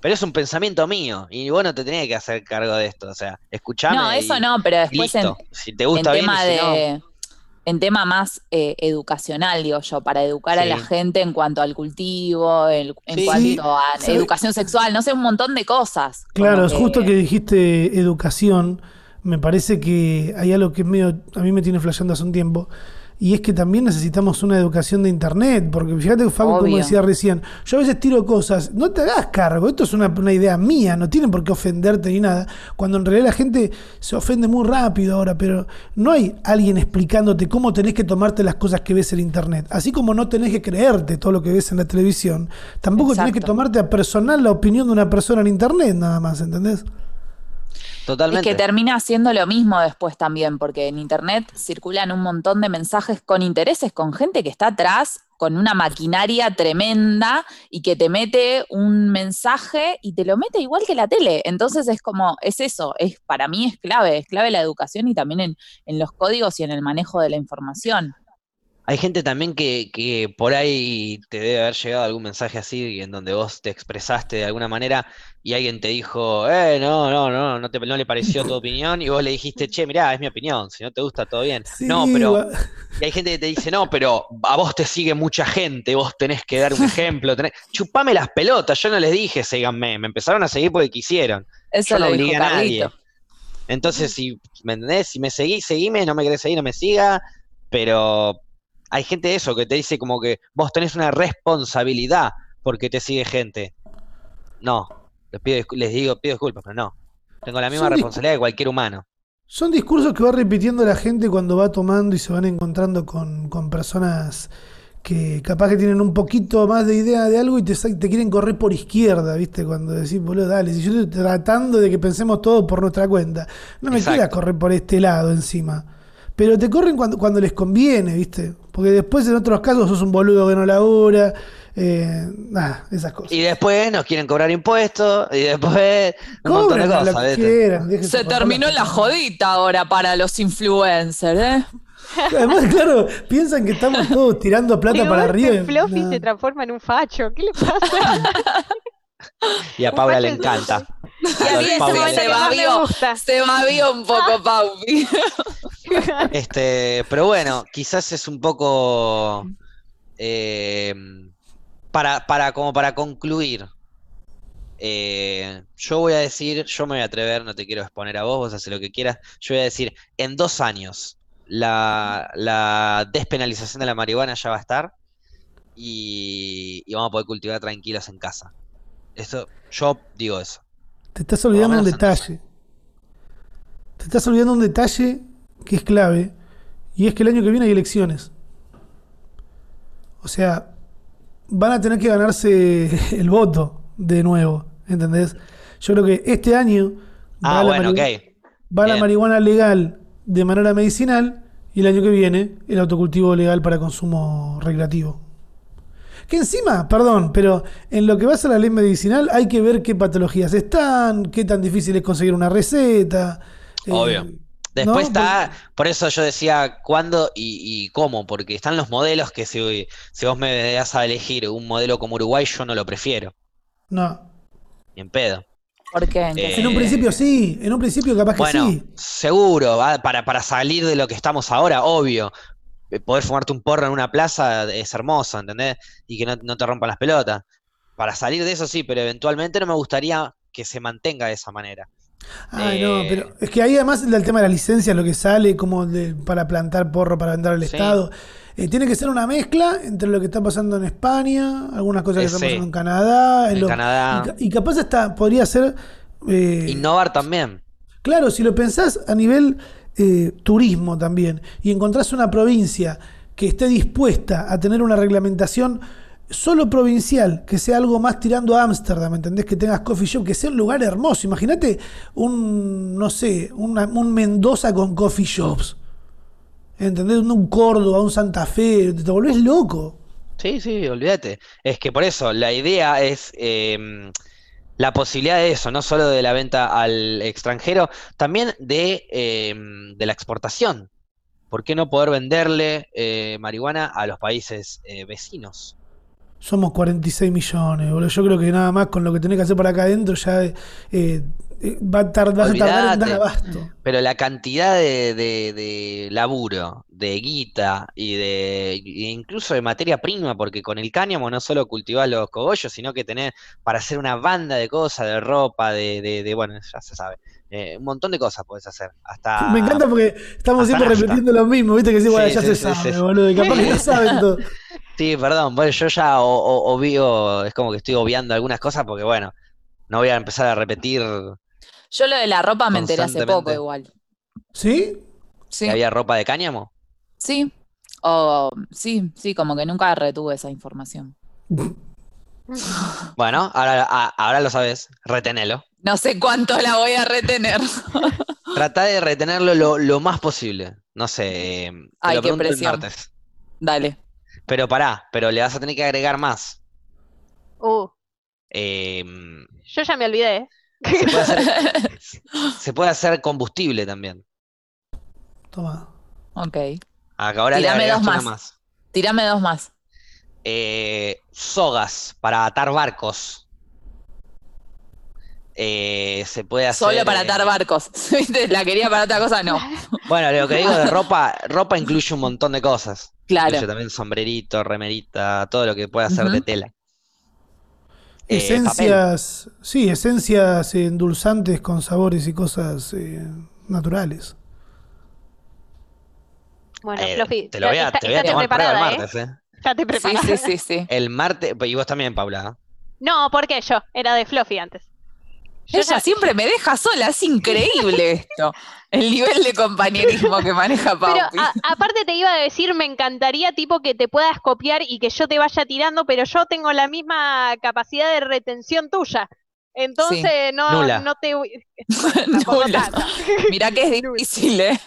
Pero es un pensamiento mío y vos no te tenés que hacer cargo de esto. O sea, escuchame. No, eso y- no, pero después en. Si te en gusta bien, tema no, de en tema más eh, educacional, digo yo, para educar a la gente en cuanto al cultivo, el- en Sí. cuanto a Sí. educación sexual, no sé, un montón de cosas. Claro, es justo que dijiste educación. Me parece que hay algo que es medio, a mí me tiene flasheando hace un tiempo. Y es que también necesitamos una educación de internet. Porque fíjate que Facu, como decía recién, yo a veces tiro cosas, no te hagas cargo, esto es una, una idea mía, no tienen por qué ofenderte ni nada. Cuando en realidad la gente se ofende muy rápido ahora, pero no hay alguien explicándote cómo tenés que tomarte las cosas que ves en internet. Así como no tenés que creerte todo lo que ves en la televisión, tampoco tenés que Exacto. tomarte a personal la opinión de una persona en internet, nada más, ¿entendés? Totalmente. Es que termina haciendo lo mismo después también, porque en internet circulan un montón de mensajes con intereses, con gente que está atrás, con una maquinaria tremenda y que te mete un mensaje y te lo mete igual que la tele. Entonces es como, es eso, es para mí es clave, es clave la educación y también en, en los códigos y en el manejo de la información. Hay gente también que, que por ahí te debe haber llegado algún mensaje así en donde vos te expresaste de alguna manera y alguien te dijo, eh, no, no, no, no, te, no le pareció tu opinión y vos le dijiste, che, mirá, es mi opinión, si no te gusta, todo bien. no, pero, va- y hay gente que te dice, no, pero a vos te sigue mucha gente, vos tenés que dar un ejemplo, tenés... chupame las pelotas, yo no les dije, síganme, me empezaron a seguir porque quisieron, Eso yo no obligué a nadie. Carlito. Entonces, si, ¿me entendés? Si me seguís, seguime, no me querés seguir, no me siga, pero hay gente de eso que te dice como que vos tenés una responsabilidad porque te sigue gente. No, les, pido, les digo, pido disculpas, pero no. Tengo la misma responsabilidad que cualquier humano. Son discursos que va repitiendo la gente cuando va tomando y se van encontrando con, con personas que capaz que tienen un poquito más de idea de algo y te quieren correr por izquierda, ¿viste? Cuando decís, boludo, dale, si yo estoy tratando de que pensemos todo por nuestra cuenta, no me Exacto. quieras correr por este lado encima. Pero te corren cuando, cuando les conviene, ¿viste? Porque después en otros casos sos un boludo que no labura, eh, nada, esas cosas. Y después nos quieren cobrar impuestos, y después un montón de cosas, Se terminó la jodita ahora para los influencers, ¿eh? Además, claro, piensan que estamos todos tirando plata para arriba. y Fluffy se transforma en un facho. ¿Qué le pasa? Y a Paula le encanta. Y a A mí ese momento me babió. gusta. Se babió un poco, Paupi. Este, pero bueno, quizás es un poco eh, para, para, como para concluir. eh, yo voy a decir, yo me voy a atrever, no te quiero exponer a vos, vos haces lo que quieras. Yo voy a decir, en dos años la, la despenalización de la marihuana ya va a estar y, y vamos a poder cultivar tranquilos en casa. Esto, yo digo eso. Te estás olvidando un detalle. Te estás olvidando un detalle que es clave. Y es que el año que viene hay elecciones. O sea, van a tener que ganarse el voto de nuevo. ¿Entendés? Yo creo que este año va, Ah, la, bueno, va la marihuana legal de manera medicinal y el año que viene el autocultivo legal para consumo recreativo. Que encima, perdón, pero en lo que va a ser la ley medicinal hay que ver qué patologías están, qué tan difícil es conseguir una receta. eh, Obvio. Después ¿no? está, por eso yo decía cuándo y, y cómo, porque están los modelos que si, si vos me das a elegir un modelo como Uruguay, yo no lo prefiero, No. ni en pedo. ¿Por qué? Eh, En un principio sí, en un principio capaz que Bueno, sí. seguro, para, para salir de lo que estamos ahora, obvio. Eh, Poder fumarte un porro en una plaza es hermoso, ¿entendés? Y que no, no te rompan las pelotas. Para salir de eso sí, pero eventualmente no me gustaría que se mantenga de esa manera. Ay, eh, no, pero es que ahí además el tema de la licencia, lo que sale como de- para plantar porro, para vender al Sí. Estado, eh, tiene que ser una mezcla entre lo que está pasando en España, algunas cosas que Eh, están pasando en Canadá, en Canadá. y ca- y, capaz hasta podría ser... eh, Innovar también. Claro, si lo pensás a nivel eh, turismo también y encontrás una provincia que esté dispuesta a tener una reglamentación solo provincial, que sea algo más tirando a Ámsterdam, ¿entendés? Que tengas coffee shop, que sea un lugar hermoso. Imagínate un, no sé, una- un Mendoza con coffee shops. ¿Entendés? Un Córdoba, un Santa Fe, te volvés loco. Sí, sí, olvídate. Es que por eso la idea es em, la posibilidad de eso, no solo de la venta al extranjero, también de, em, de la exportación. ¿Por qué no poder venderle eh, marihuana a los países eh, vecinos? Somos 46 millones, boludo. Yo creo que nada más con lo que tenés que hacer para acá adentro ya eh, eh, va a tar- vas a tardar en dar abasto. Pero la cantidad de, de- de laburo, de guita y de e incluso de materia prima, porque con el cáñamo no solo cultivás los cogollos, sino que tenés para hacer una banda de cosas, de ropa, de, de- de- bueno, ya se sabe. Eh, un montón de cosas podés hacer. Hasta Me encanta porque estamos siempre nafta. repitiendo lo mismo, viste que sí, bueno, Sí, ya sí, se sí, sabe, sí. boludo, capaz que no saben todo. Sí, perdón, bueno, yo ya o- obvio, es como que estoy obviando algunas cosas porque bueno, no voy a empezar a repetir Yo lo de la ropa me enteré hace poco igual. ¿Sí? Sí, había ropa de cáñamo. sí. O sí, sí, como que nunca retuve esa información. Bueno, ahora, ahora lo sabes, retenelo. No sé cuánto la voy a retener. Trata de retenerlo lo, lo más posible. No sé, eh, te Ay, lo qué el presión. martes. Dale. Pero pará, pero le vas a tener que agregar más. Uh, Eh, yo ya me olvidé. ¿eh? se, puede hacer, se puede hacer combustible también. Toma. Ok. Acá Ahora le Tirame dos más. más. Tírame dos más. Eh, sogas para atar barcos. Eh, se puede hacer. Solo para eh, atar barcos. ¿Viste? La quería para otra cosa, no. Bueno, lo que digo de ropa, ropa incluye un montón de cosas. Claro. Incluye también sombrerito, remerita, todo lo que pueda hacer de tela. Eh, Esencias, sí, esencias eh, endulzantes con sabores y cosas eh, naturales. Bueno, Eh, Fluffy, te lo voy a, está- te voy a tomar prueba el ¿eh? martes, ¿eh? Estate Sí, preparada. sí, sí, sí. El martes, y vos también, Paula. ¿eh? No, porque yo, era de Fluffy antes. Ella ya- siempre me deja sola, es increíble esto. El nivel de compañerismo que maneja Pero a- aparte te iba a decir, me encantaría tipo que te puedas copiar y que yo te vaya tirando, pero yo tengo la misma capacidad de retención tuya. Entonces no, Nula. no te Nula. Mirá que es difícil, ¿eh?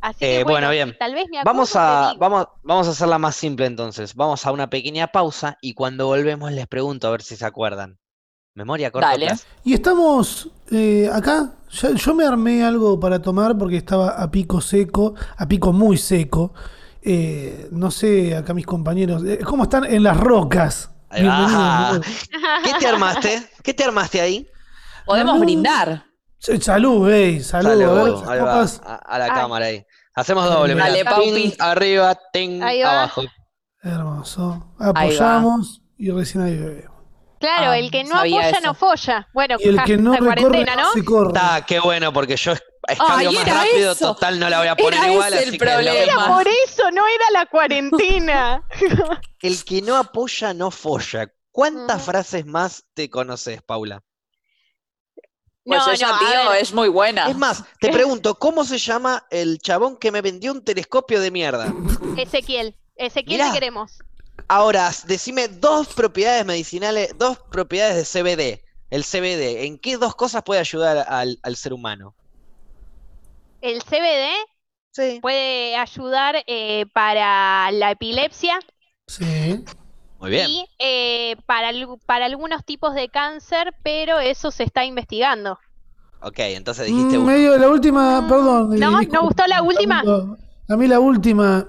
Así que Eh, bueno, bien. Tal vez me Vamos a, vamos, vamos a hacerla más simple entonces. Vamos a una pequeña pausa y cuando volvemos les pregunto a ver si se acuerdan. Memoria corta Dale. plazo. Y estamos eh, acá. Ya- yo me armé algo para tomar porque estaba a pico seco, a pico muy seco. Eh, no sé, acá mis compañeros, eh, ¿cómo están en las rocas? ¿Qué te armaste? ¿Qué te armaste ahí? Podemos brindar. Salud, ey, salud. a ver, Salud, ahí va, copas. a, a la Ay. cámara ahí. Hacemos doble, mirá. Dale, Ting, Paupi. arriba, ting, abajo. Hermoso. Apoyamos y recién ahí bebemos. Claro, Ah, el que no apoya eso. no folla. Bueno, Y el ja, que no la recorre cuarentena, ¿no? se corre. Está, qué bueno, porque yo es- escabio Ay, más era rápido, eso. total no la voy a poner Era igual, ese el así que lo problema. mismo. Por eso no era la cuarentena. El que no apoya no folla. ¿Cuántas Ujú. frases más te conoces, Paula? Pues no, ella, no, tío, es muy buena. Es más, te pregunto, ¿cómo se llama el chabón que me vendió un telescopio de mierda? Ezequiel, Ezequiel Mirá. te queremos. Ahora, decime dos propiedades medicinales, dos propiedades de CBD. El CBD, ¿en qué dos cosas puede ayudar al, al ser humano? El CBD Sí. puede ayudar eh, para la epilepsia Sí. Muy bien. y eh, para, algu- para algunos tipos de cáncer, pero eso se está investigando. Ok, entonces dijiste Mm, medio la última, perdón. eh, ¿No? ¿No gustó la última? A mí la última.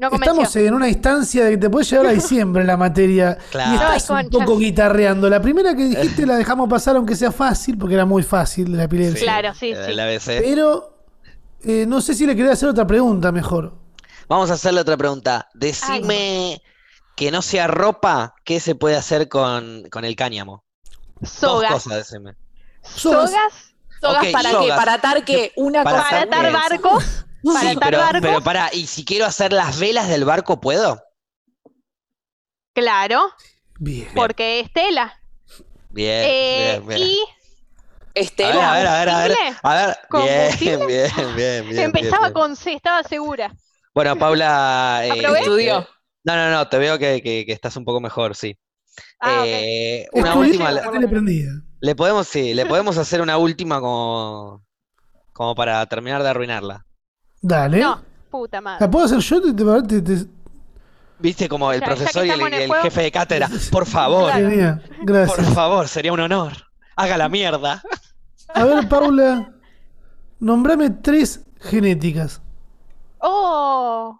No convenció. Estamos en una instancia de que te puedes llevar a diciembre la materia Claro. y estás Ay, un poco guitarreando. La primera que dijiste la dejamos pasar aunque sea fácil, porque era muy fácil la epilepsia. Claro, sí, sí. El ABC. Pero eh, no sé si le quería hacer otra pregunta mejor. Vamos a hacerle otra pregunta. Decime que no sea ropa, ¿qué se puede hacer con, con el cáñamo? Dos Sogas. cosas, decime. Sogas. Sogas ¿Sogas Ok, para qué? ¿Para atar qué? Una Para cosa. para atar barcos. Para Sí, pero, barcos. pero pará, ¿y si quiero hacer las velas del barco, puedo? Claro, Bien. porque es tela. Bien, Eh, bien, bien. y A Estela. ver, a ver, a ver, a ver. A ver, bien, bien, bien, bien, empezaba bien. con C, estaba segura. Bueno, Paula. eh. Estudió. No, no, no, te veo que, que- que estás un poco mejor, sí. Ah. Eh, una última. Le, le podemos, sí, le podemos hacer una última como, como para terminar de arruinarla. Dale. No, puta madre. ¿La puedo hacer yo? Te- te- te- te- Viste como el Ya- profesor y el, juego. jefe de cátedra. Por favor, Claro. Genial. por Gracias. favor, sería un honor. Haga la mierda. A ver, Paula, nombrame tres genéticas. Oh.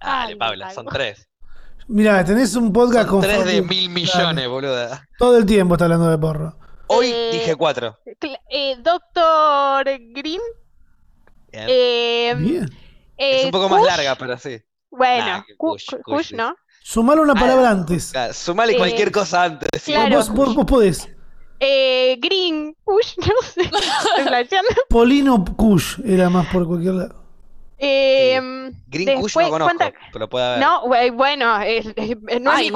Dale, Paula, son tres. Mira, tenés un podcast Son con tres de mil millones, boluda. Todo el tiempo está hablando de porro. Hoy Eh, dije cuatro. Eh, Doctor Green. Bien. eh, es un poco más larga, pero sí. Bueno, Nah, Kush, ¿no? Sumale una Ah, palabra antes. Claro, Sumale Eh, cualquier cosa antes. claro. Vos, vos- vos podés. Eh, Green, Kush, no sé. Polino Kush era más por cualquier lado. Eh, Green Kush no conozco, ¿cuánta- pero puede haber. No, bueno, es- es- no es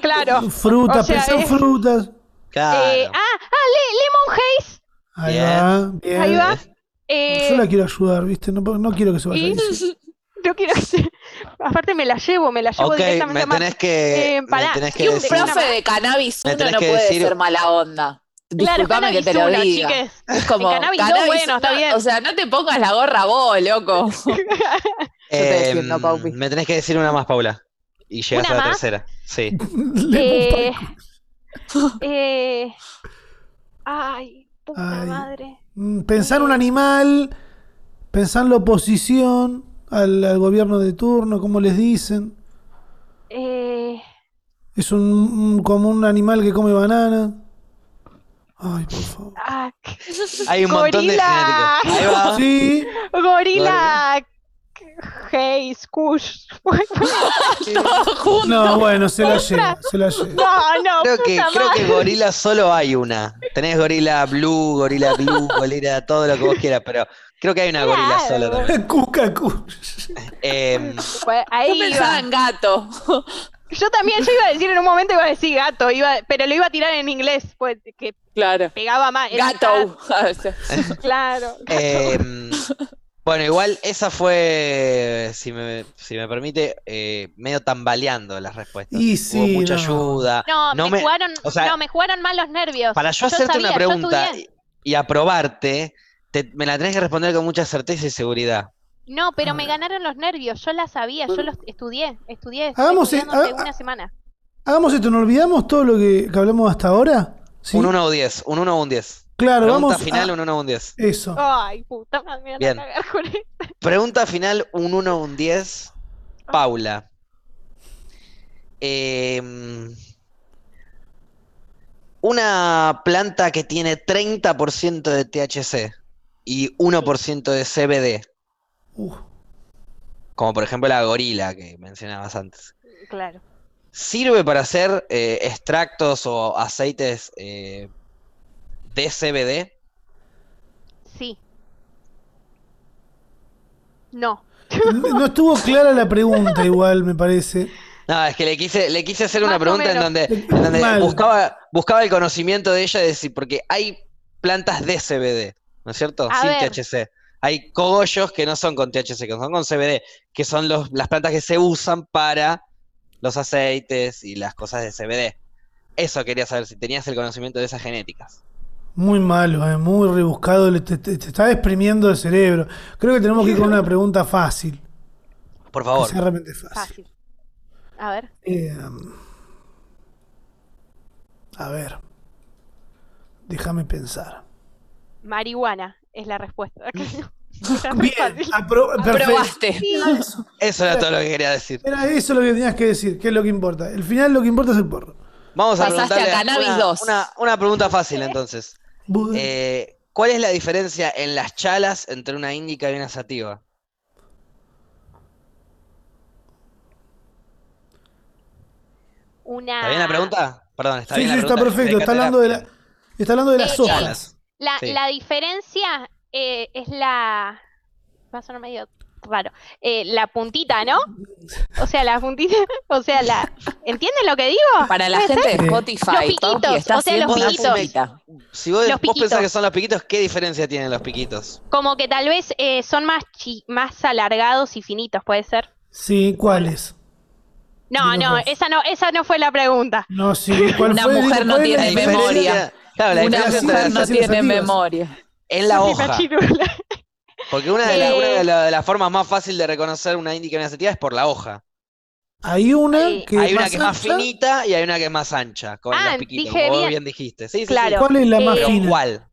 claro. Frutas, O sea, pensá en es- frutas. Claro. Eh, ah, ah, Le- Lemon Haze. Ahí Bien. va, bien. Ahí va. Eh, Yo la quiero ayudar, ¿viste? No, no quiero que se vaya. y-. Yo quiero que se- Aparte me la llevo, me la llevo ok, directamente me tenés que, Eh, me tenés que y un decir. profe de cannabis uno no puede decir- ser mala onda. Claro, Disculpame que te lo uno, diga. chiques. Es como En cannabis bueno, está no, bien. O sea, no te pongas la gorra vos, loco. te defiendo, Em, Paupi. me tenés que decir una más, Paula. Y llegas ¿Una a la más? tercera. Sí. Eh, eh, ay, puta Ay. madre. Mm, Pensá en un animal, pensá en la oposición al, al gobierno de turno, como les dicen. Eh, Es un, un- como un animal que come banana. Ay, por favor. ah, Hay un montón de Gorila. genética. Ahí va. Sí, gorila. Hey, junto. no, bueno, se la lleva, se la lleva. No, no, Creo que, creo que gorila solo hay una. Tenés gorila blue, gorila glue, gorila todo lo que vos quieras, pero creo que hay una gorila Claro. sola también. Cuca. Em, Pues Yo ahí pensaba en gato. Yo también, yo iba a decir en un momento, iba a decir gato, iba, pero lo iba a tirar en inglés, pues que Claro. pegaba más. Gato. gato, Claro. Em, bueno, igual esa fue, si me, si me permite, eh, medio tambaleando las respuestas. Y Hubo sí, mucha no. ayuda. No, No me, me- jugaron, o sea, no, me jugaron mal los nervios. Para yo hacerte sabía, una pregunta y, y aprobarte, te- me la tenés que responder con mucha certeza y seguridad. No, pero me ganaron los nervios, yo la sabía, yo los estudié, estudié, Hagamos, eh, hace haga- una semana. Hagamos esto, ¿nos olvidamos todo lo que, que hablamos hasta ahora? ¿Sí? Un 1 o un 10, un 1 o un 10. Claro, Pregunta vamos final, a un 1 o un 10. eso. Ay, puta madre, me Bien. a cagar con esto. Pregunta final, un 1 o un 10. Paula. Em, una planta que tiene 30% de THC y 1% de CBD, Uf, como por ejemplo la gorila que mencionabas antes. Claro. ¿Sirve para hacer eh, extractos o aceites eh, de CBD? Sí. No. no estuvo clara la pregunta igual, me parece. No, es que le quise, le quise hacer una Más pregunta en donde, en donde Mal. buscaba, buscaba el conocimiento de ella, de decir, porque hay plantas de CBD, ¿no es cierto? A Sin ver. THC. Hay cogollos que no son con THC, que son con CBD, que son los, las plantas que se usan para los aceites y las cosas de CBD. Eso quería saber, si tenías el conocimiento de esas genéticas. Muy malo, eh, muy rebuscado, te, te- te está exprimiendo el cerebro. Creo que tenemos que ir con una pregunta fácil. Por Que favor. sea realmente fácil. Fácil. A ver. Eh, a ver. Déjame pensar. Marihuana es la respuesta. Bien, apro-. Aprobaste. Eso. Eso era todo lo que quería decir. Era eso lo que tenías que decir, que es lo que importa. El final lo que importa es el porro. Vamos a Pasaste a Cannabis una, 2. una- una pregunta fácil entonces. Eh, ¿cuál es la diferencia en las chalas entre una índica y una sativa? Una... ¿Está bien la pregunta? Perdón, está sí, bien sí, la está pregunta. perfecto. Está hablando de, la, está hablando de las hojas. La, Sí. la diferencia eh, es la. Va a sonar medio raro. Eh, la puntita, ¿no? O sea, la puntita. O sea, la. ¿Entienden lo que digo? Para la ¿Puede gente de ser? Spotify, Los piquitos, está o sea, los piquitos. Si vos, Los vos pensás que son los piquitos, ¿qué diferencia tienen los piquitos? Como que tal vez eh, son más, chi- más alargados y finitos, ¿puede ser? Sí, ¿cuáles? No, no, vos. esa no, esa no fue la pregunta. No, sí. ¿cuál Una fue? mujer no ¿cuál es la tiene memoria. Claro, la Una mujer no tiene memoria. en la hoja. Porque una de, la- Eh. una de la- de las formas más fáciles de reconocer una índica y una sativa es por la hoja. Hay una Sí. que hay una más que es más finita y hay una que es más ancha, con Ah, los piquitos, dije como vos bien. bien dijiste. Sí, sí, sí. Claro. ¿Cuál es la más Eh, fina? ¿cuál?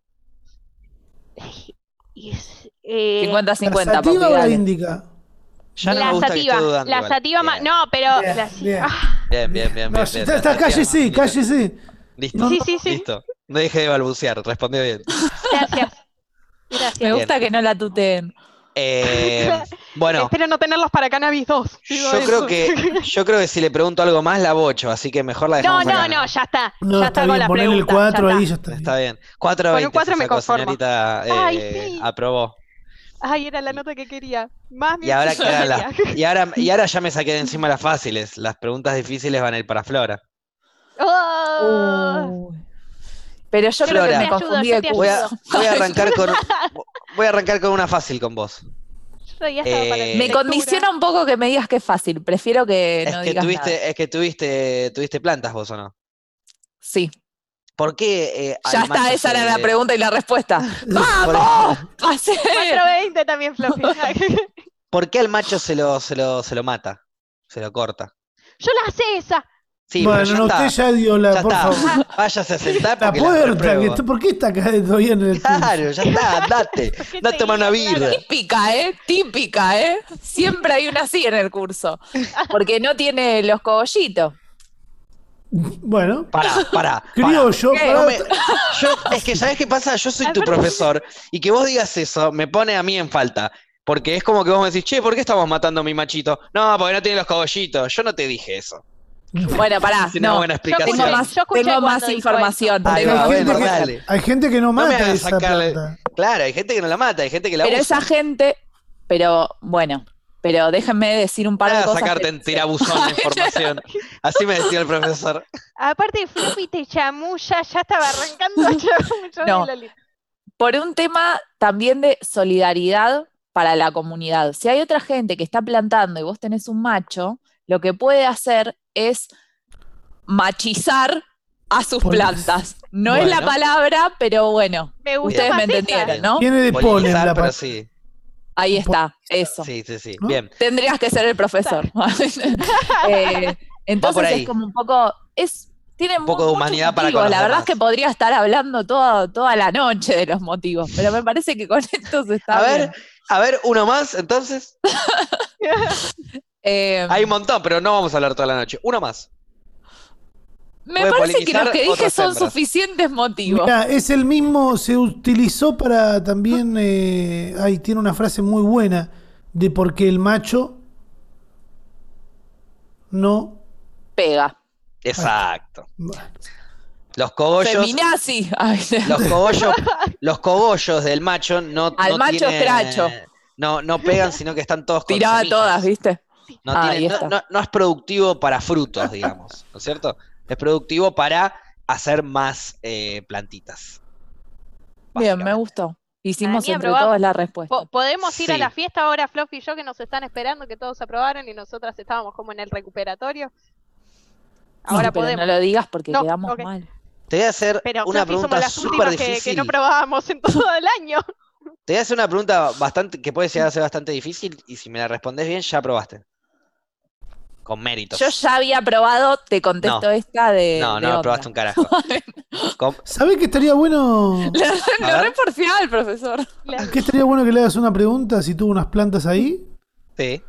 Y es, eh, 50-50, ¿La sativa o la índica? Ya no me la gusta que sativa, esté dudando la igual. sativa más, no, pero Bien, la- bien. ah, Bien, bien, bien, No, bien, está, La cállese, cállese. Listo, sí, sí, sí, listo. No deje de balbucear, respondió bien. gracias. Me gusta que no la tuteen. Eh, bueno, Espero no tenerlos para Cannabis 2. digo yo eso. creo que yo creo que si le pregunto algo más la bocho, así que mejor la No, dejamos no, acá, no, ya está. No, ya está está, con bien, las ponerle el preguntas. 4 ya ahí, está. ya está. bien. Está bien. 4 Con un cuatro me conformo. señorita eh, Ay, sí. aprobó. Ay, era la nota que quería. Más Y ahora, bien las- quería. y, ahora, y ahora ya me saqué de encima las fáciles. Las preguntas difíciles van a ir para Flora. Oh. Pero yo creo Flora. que Te me ayudo, confundí te Voy a, voy a arrancar con voy a arrancar con una fácil con vos. Eh, Me condiciona un poco que me digas que es fácil. Prefiero que Es no que digas tuviste, nada. es que tuviste, tuviste plantas vos o no. Sí, ¿Por qué eh, ya está, esa era la pregunta y la respuesta. ¡Vamos! ¡Pasé! 420 también, Fluffy. por qué al macho se lo, se lo, se lo mata? Se lo corta. Yo la sé esa. Sí, bueno, ya no, está. usted ya dio la, Ya por está. favor. Váyase a sentar La porque la puerta, que está- ¿por qué está acá todavía en el curso? Claro, ya está, andate. No a tomar una birra. Típica, ¿eh? Típica, ¿eh? Siempre hay una así en el curso. Porque no tiene los cogollitos. Bueno, Pará, pará. criollo, ¿Qué? pará, No me- yo, es que, ¿sabes qué pasa? Yo soy tu profesor y que vos digas eso me pone a mí en falta. Porque es como que vos me decís, che, ¿por qué estamos matando a mi machito? No, porque no tiene los cogollitos. Yo no te dije eso. Bueno, pará, una no. buena Tengo explicación. más, Yo tengo más información. Ahí tengo va, más hay, gente bueno, que, dale. hay gente que no mata esa planta. Claro, hay gente que no la mata, hay gente que la Pero usa. esa gente, pero bueno, Pero déjenme decir un par Para de cosas. sacarte que- en tirabuzón de información. Así me decía el profesor. Aparte, Fluffy te chamulla, ya estaba arrancando a No. por un tema también de solidaridad para la comunidad. Si hay otra gente que está plantando y vos tenés un macho, lo que puede hacer es machizar a sus plantas. No es la palabra, pero bueno, Me ustedes me entendieron, ¿no? Viene de polen la pero pa- sí. Ahí está, eso. Sí, sí, sí. ¿No? Bien. Tendrías que ser el profesor. Eh, entonces es como un poco, es, tiene Un poco de humanidad para motivos. con La verdad es que podría estar hablando toda, toda la noche de los motivos, pero me parece que con esto se está A ver, bien. a ver, uno más, entonces. Eh, Hay un montón, pero no vamos a hablar toda la noche. Uno más. me puede parece que los que dije son hembras. suficientes motivos. Mirá, es el mismo, se utilizó para también, eh, ahí tiene una frase muy buena de por qué el macho no... Pega. Exacto. Bueno, Los cogollos. Feminazi. Ay, Los cogollos, los cogollos del macho no. Al no macho tienen- escracho. No, no pegan, sino que están todos semillas. todas, ¿viste? No, Ah, tiene- no- está. no- no es productivo para frutos, digamos, ¿no es cierto? Es productivo para hacer más eh, plantitas. Bien, me gustó. Hicimos mí entre todos la respuesta. Po- Podemos ir a la fiesta ahora, Fluffy y yo, que nos están esperando, que todos aprobaron y nosotras estábamos como en el recuperatorio. Ahora Sí, pero podemos. no lo digas porque No, quedamos mal. Te voy a hacer Pero una Fluffy, pregunta súper últimas que, que difícil. no probábamos en todo el año. Te voy a hacer una pregunta bastante que puede llegar a ser bastante difícil y si me la respondes bien, ya probaste. Con méritos. Yo ya había probado, te contesto No. esta de. no, de no, onda. probaste un carajo. ¿Sabés que estaría bueno? Le, A le ver. re porfiaba al profesor. ¿Qué estaría bueno que le hagas una pregunta si tuvo unas plantas ahí? Sí.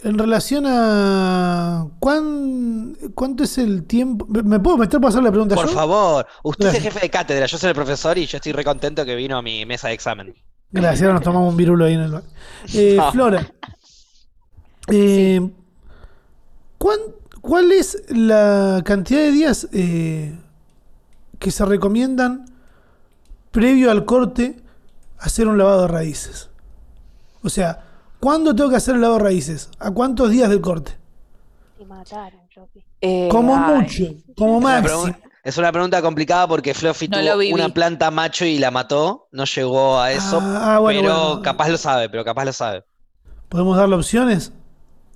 En relación a cuán, cuánto es el tiempo. ¿Me- ¿Me puedo meter para hacer la pregunta Por yo? favor, usted es el jefe de cátedra, yo soy el profesor y yo estoy re contento que vino a mi mesa de examen. Gracias, ahora nos tomamos un virulo ahí en el bar. Eh. Flora, eh, ¿cuán- ¿cuál es la cantidad de días eh, que se recomiendan previo al corte hacer un lavado de raíces? O sea, ¿cuándo tengo que hacer el lavado de raíces? ¿A cuántos días del corte? Te mataron. Eh, Como ay, mucho, como máximo. es una pregunta complicada porque Fluffy No tuvo una planta macho y la mató, no llegó a eso, Ah, ah, bueno, pero bueno. capaz lo sabe, pero capaz lo sabe. ¿Podemos darle opciones?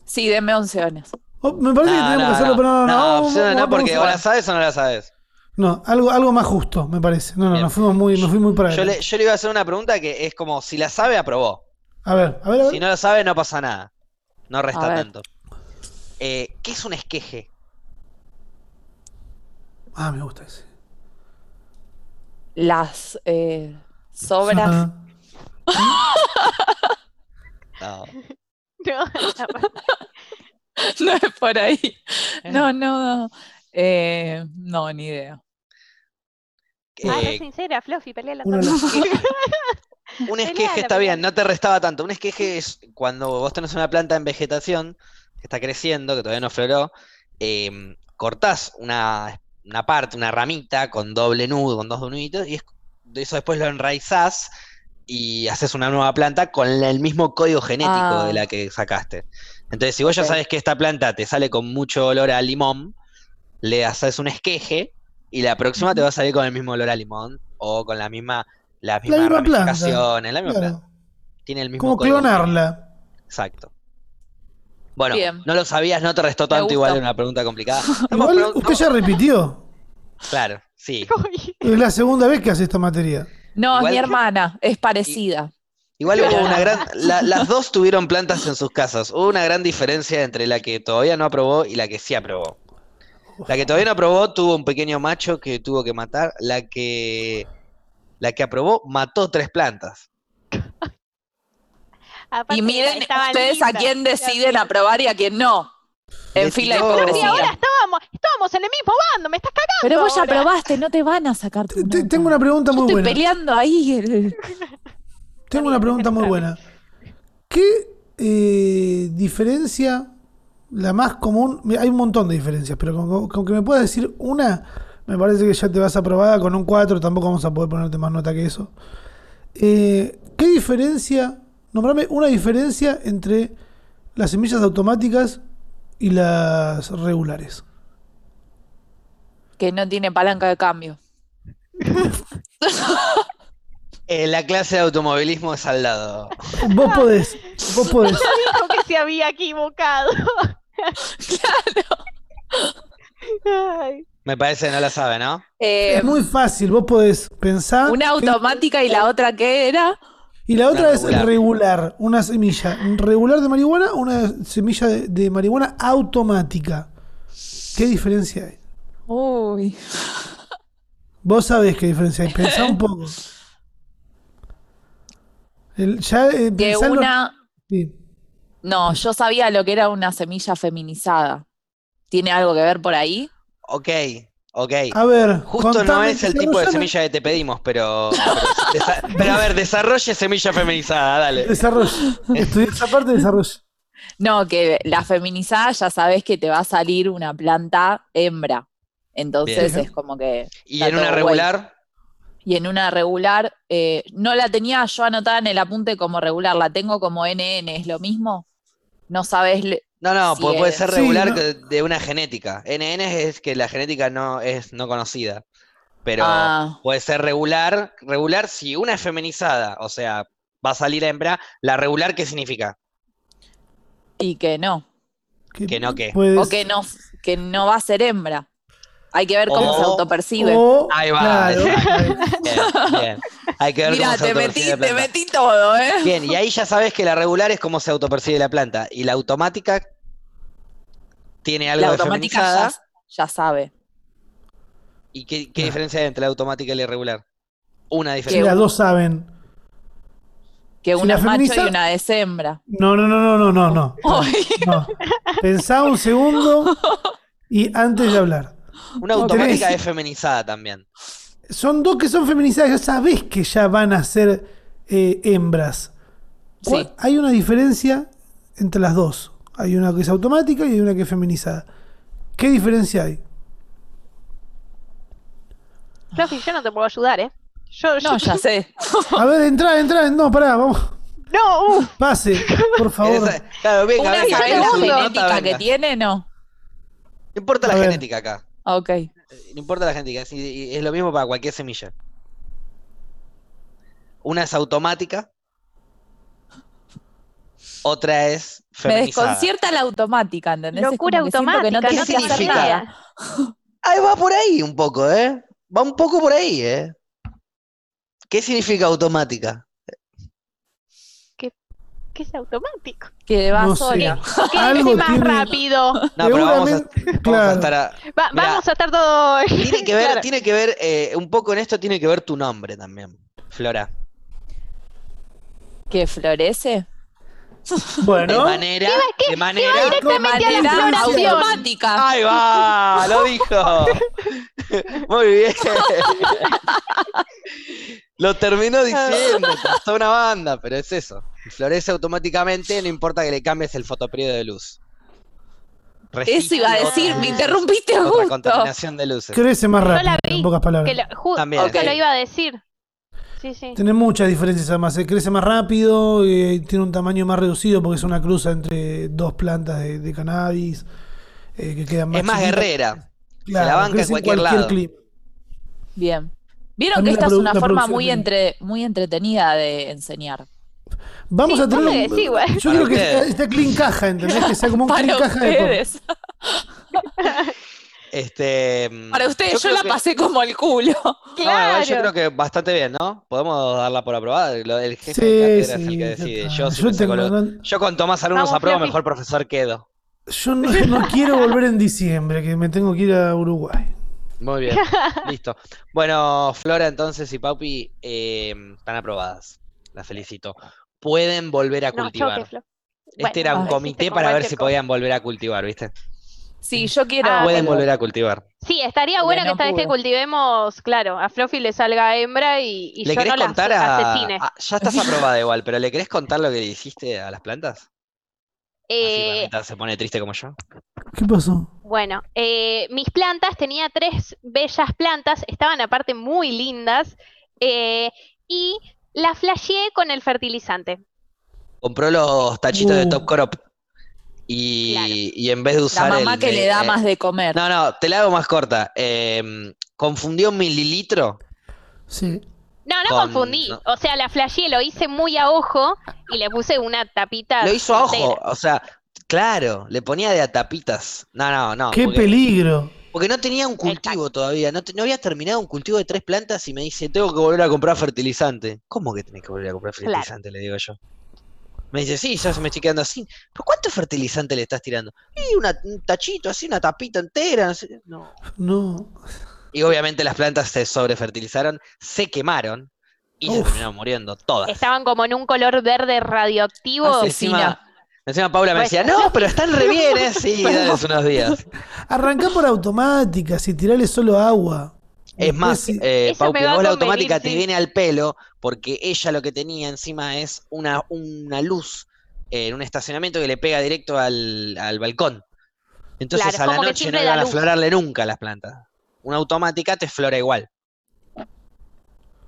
Sí, denme opciones. Oh, me parece que No, tenemos no, que hacerlo, no. pero no, no, No, no, opción no, porque o la sabes o no la sabes. No, algo, algo más justo, me parece. No, no, Bien. nos fuimos muy, nos fui muy para Yo le, yo le iba a hacer una pregunta que es como, si la sabe, aprobó. A ver, a ver, a ver. Si no la sabe, no pasa nada. No resta tanto. Eh, ¿Qué es un esqueje? Ah, me gusta ese. Las eh, sobras. Ajá. No. No, no es por ahí. Eh. No, no, no. Eh, no, ni idea. Ah, Eh, no sincera, Fluffy, pelea la Un esqueje está bien, no te restaba tanto. Un esqueje es cuando vos tenés una planta en vegetación que está creciendo, que todavía no floró, eh, cortás una, una parte, una ramita con doble nudo, con dos nuditos, y es- de eso después lo enraizás y haces una nueva planta con el mismo código genético Ah. de la que sacaste. Entonces, si vos ya sabes que esta planta te sale con mucho olor a limón, le haces un esqueje y la próxima te va a salir con el mismo olor a limón o con la misma, las La mismas misma planta. ramificaciones, la misma Claro. planta. Tiene el mismo Como código clonarla. Exacto. Bueno, Bien. no lo sabías, no te restó tanto, igual una pregunta complicada. Igual usted ya repitió. Claro, sí. Es la segunda vez que hace esta materia. No, es mi hermana, es parecida. Igual hubo una gran. la- las dos tuvieron plantas en sus casas. Hubo una gran diferencia entre la que todavía no aprobó y la que sí aprobó. La que todavía no aprobó tuvo un pequeño macho que tuvo que matar. La que. La que aprobó mató tres plantas. aparte Y miren ustedes a quién deciden aprobar y a quién no. En Le fila hipocresía. ahora estábamos, estábamos en el mismo bando, me estás cagando. Pero vos ya ahora. aprobaste, no te van a sacar tu Te- te- nota. Tengo una pregunta Yo muy estoy buena. peleando ahí. el- Tengo una pregunta muy buena. ¿Qué eh, diferencia, la más común? Mira, Hay un montón de diferencias, pero con, con que me puedas decir una, me parece que ya te vas aprobada con un 4, tampoco vamos a poder ponerte más nota que eso. Eh, ¿Qué diferencia, nombrame una diferencia entre las semillas automáticas y las regulares? Que no tiene palanca de cambio. Eh, la clase de automovilismo es al lado. Vos podés, vos podés. Dijo que se había equivocado. Ay. Me parece que no la sabe, ¿no? Eh, Es muy fácil, vos podés pensar. una automática y la otra que era. Y la otra Una es regular. regular, una semilla regular de marihuana, una semilla de, de marihuana automática. ¿Qué diferencia hay? Uy. Vos sabés qué diferencia hay, pensá un poco. El- ya, eh, Que una. sí. No, yo sabía lo que era una semilla feminizada. ¿Tiene algo que ver por ahí? Ok, ok. A ver, Justo no es el tipo de semilla que te pedimos, pero, pero, a ver, desarrolle semilla feminizada, dale. Desarrollo. Estudié esa parte de desarrollo. No, que la feminizada ya sabes que te va a salir una planta hembra. Entonces Bien. es como que. Y en una regular, Y en una regular, eh, no la tenía yo anotada en el apunte como regular, la tengo como NN, ¿es lo mismo? No sabes. le- no, no, Sí, pu- puede es. ser Sí, regular no. de una genética. NN es que la genética no es no conocida. Pero Ah. puede ser regular. Regular, si una es feminizada, o sea, va a salir hembra, la regular, ¿qué significa? Y que no. Que no, ¿qué? O que no, que no va a ser hembra. Hay que ver cómo se autopercibe. Ahí va, claro, Bien, bien. Hay que ver Mira, cómo se te metí, te metí todo, ¿eh? Bien, y ahí ya sabes que la regular es cómo se autopercibe la planta. Y la automática tiene algo La de automática feminizada. ya, ya sabe. ¿Y qué, qué diferencia hay entre la automática y la irregular? Una Sí, diferencia. las dos saben. Que una es macho y una es hembra. No, no, no, no, no, no, no. Pensá un segundo y antes de hablar. Una automática Tenés- es feminizada también. Son dos que son feminizadas, ya sabés que ya van a ser eh, hembras. ¿Cuál- Sí. Hay una diferencia entre las dos. Hay una que es automática y hay una que es feminizada. ¿Qué diferencia hay? Fluffy, yo no te puedo ayudar, ¿eh? Yo, yo- No, ya sé. A ver, entra, entra. No, pará, vamos. No, uff. Pase, por favor. Esa- claro, venga, ¿Una venga, la genética que tiene? No. No importa la A ver. genética acá. Ok. Eh, No importa la genética. Es, es lo mismo para cualquier semilla. Una es automática. Otra es Me feminizada. desconcierta la automática, ¿entendés? Locura que automática, no no que tiene hacer significa? nada. Ahí va por ahí un poco, ¿eh? Va un poco por ahí, ¿eh? ¿Qué significa automática? Que es automático. Que va No sé. sola. Que Algo es más tiene- rápido. No, pero vamos a, vamos a claro. estar a- Va- Mirá, vamos a estar todo. Tiene que ver, Claro. tiene que ver, eh, un poco en esto tiene que ver tu nombre también, Flora. ¿Que florece? De Bueno, manera, de manera. De Directamente a la manera floración. automática. ¡Ahí va! ¡Lo dijo! Muy bien. Lo terminó diciendo, costó una banda, pero es eso. Florece automáticamente, no importa que le cambies el fotoperiodo de luz. Eso iba a decir, me interrumpiste Otra justo. contaminación de luces. crece más rápido, la vi, en pocas palabras. Que lo, También. justo Ok. lo iba a decir. Sí, sí. Tiene muchas diferencias además. Se crece más rápido, eh, tiene un tamaño más reducido porque es una cruza entre dos plantas de, de cannabis eh, que quedan más Es más chiquitas. guerrera. Claro, la banca en cualquier lado. clima. Bien. Vieron que esta es una forma muy, de- entre, muy entretenida de enseñar. Vamos Sí, a tener. un- yo creo que está, está clean caja, ¿entendés? Que sea como un Para clean caja de. Este, mm, Para ustedes, yo, la que- pasé como el culo. No, igual yo Claro. creo que bastante bien, ¿no? Podemos darla por aprobada. El jefe Sí, de cátedra es sí, el que decide. Yo, Yo saco tengo- lo- no- yo con Tomás alumnos apruebo, mejor profesor quedo. Yo no, no quiero volver en diciembre, que me tengo que ir a Uruguay. Muy bien, listo. Bueno, Flora entonces y Paupi eh, están aprobadas. Las felicito. Pueden volver a No, cultivar. choque. Este Bueno, era un comité para ver si podían volver a cultivar, ¿viste? Sí, yo quiero. Ah, Pueden pero- volver a cultivar. Sí, estaría bueno que esta vez que cultivemos, claro, a Fluffy le salga hembra y, y ¿Le yo querés no las contar a... asesine. a- Ya estás aprobada igual, pero ¿le querés contar lo que le hiciste a las plantas? Así Eh, Bernita se pone triste como yo. ¿Qué pasó? Bueno, eh, mis plantas, tenía tres bellas plantas, estaban aparte muy lindas, eh, y las flasheé con el fertilizante. Compró los tachitos de Uh. Top Crop. Y, Claro. y en vez de La usar mamá el que le da eh, más de comer. No, no, te la hago más corta. Confundió un mililitro. Sí. No, no Con- confundí. no. O sea, la flasheé, lo hice muy a ojo y le puse una tapita. Lo hizo a ojo. O sea, claro, le ponía de a tapitas. No, no, no. ¡Qué porque- peligro! Porque no tenía un cultivo todavía, no, te- no había terminado un cultivo de tres plantas y me dice, tengo que volver a comprar fertilizante. ¿Cómo que tenés que volver a comprar Claro. fertilizante? Le digo yo. Me dice, sí, ya se me estoy quedando así. ¿Pero cuánto fertilizante le estás tirando? Y una- un tachito, así, una tapita entera. No. sé. No. No. Y obviamente las plantas se sobrefertilizaron, se quemaron y se Uf. terminaron muriendo todas. Estaban como en un color verde radioactivo. Asesina. Encima, encima Paula me Pues- decía, no, pero están re bien, ¿eh? Sí, dale unos días. Arrancá por automática, si tirale solo agua. Es más, eh, Pau, que vos la automática te viene al pelo porque ella lo que tenía encima es una, una luz en un estacionamiento que le pega directo al, al balcón. Entonces Claro, a la noche no iban a luz. florarle nunca las plantas. Una automática te flora igual.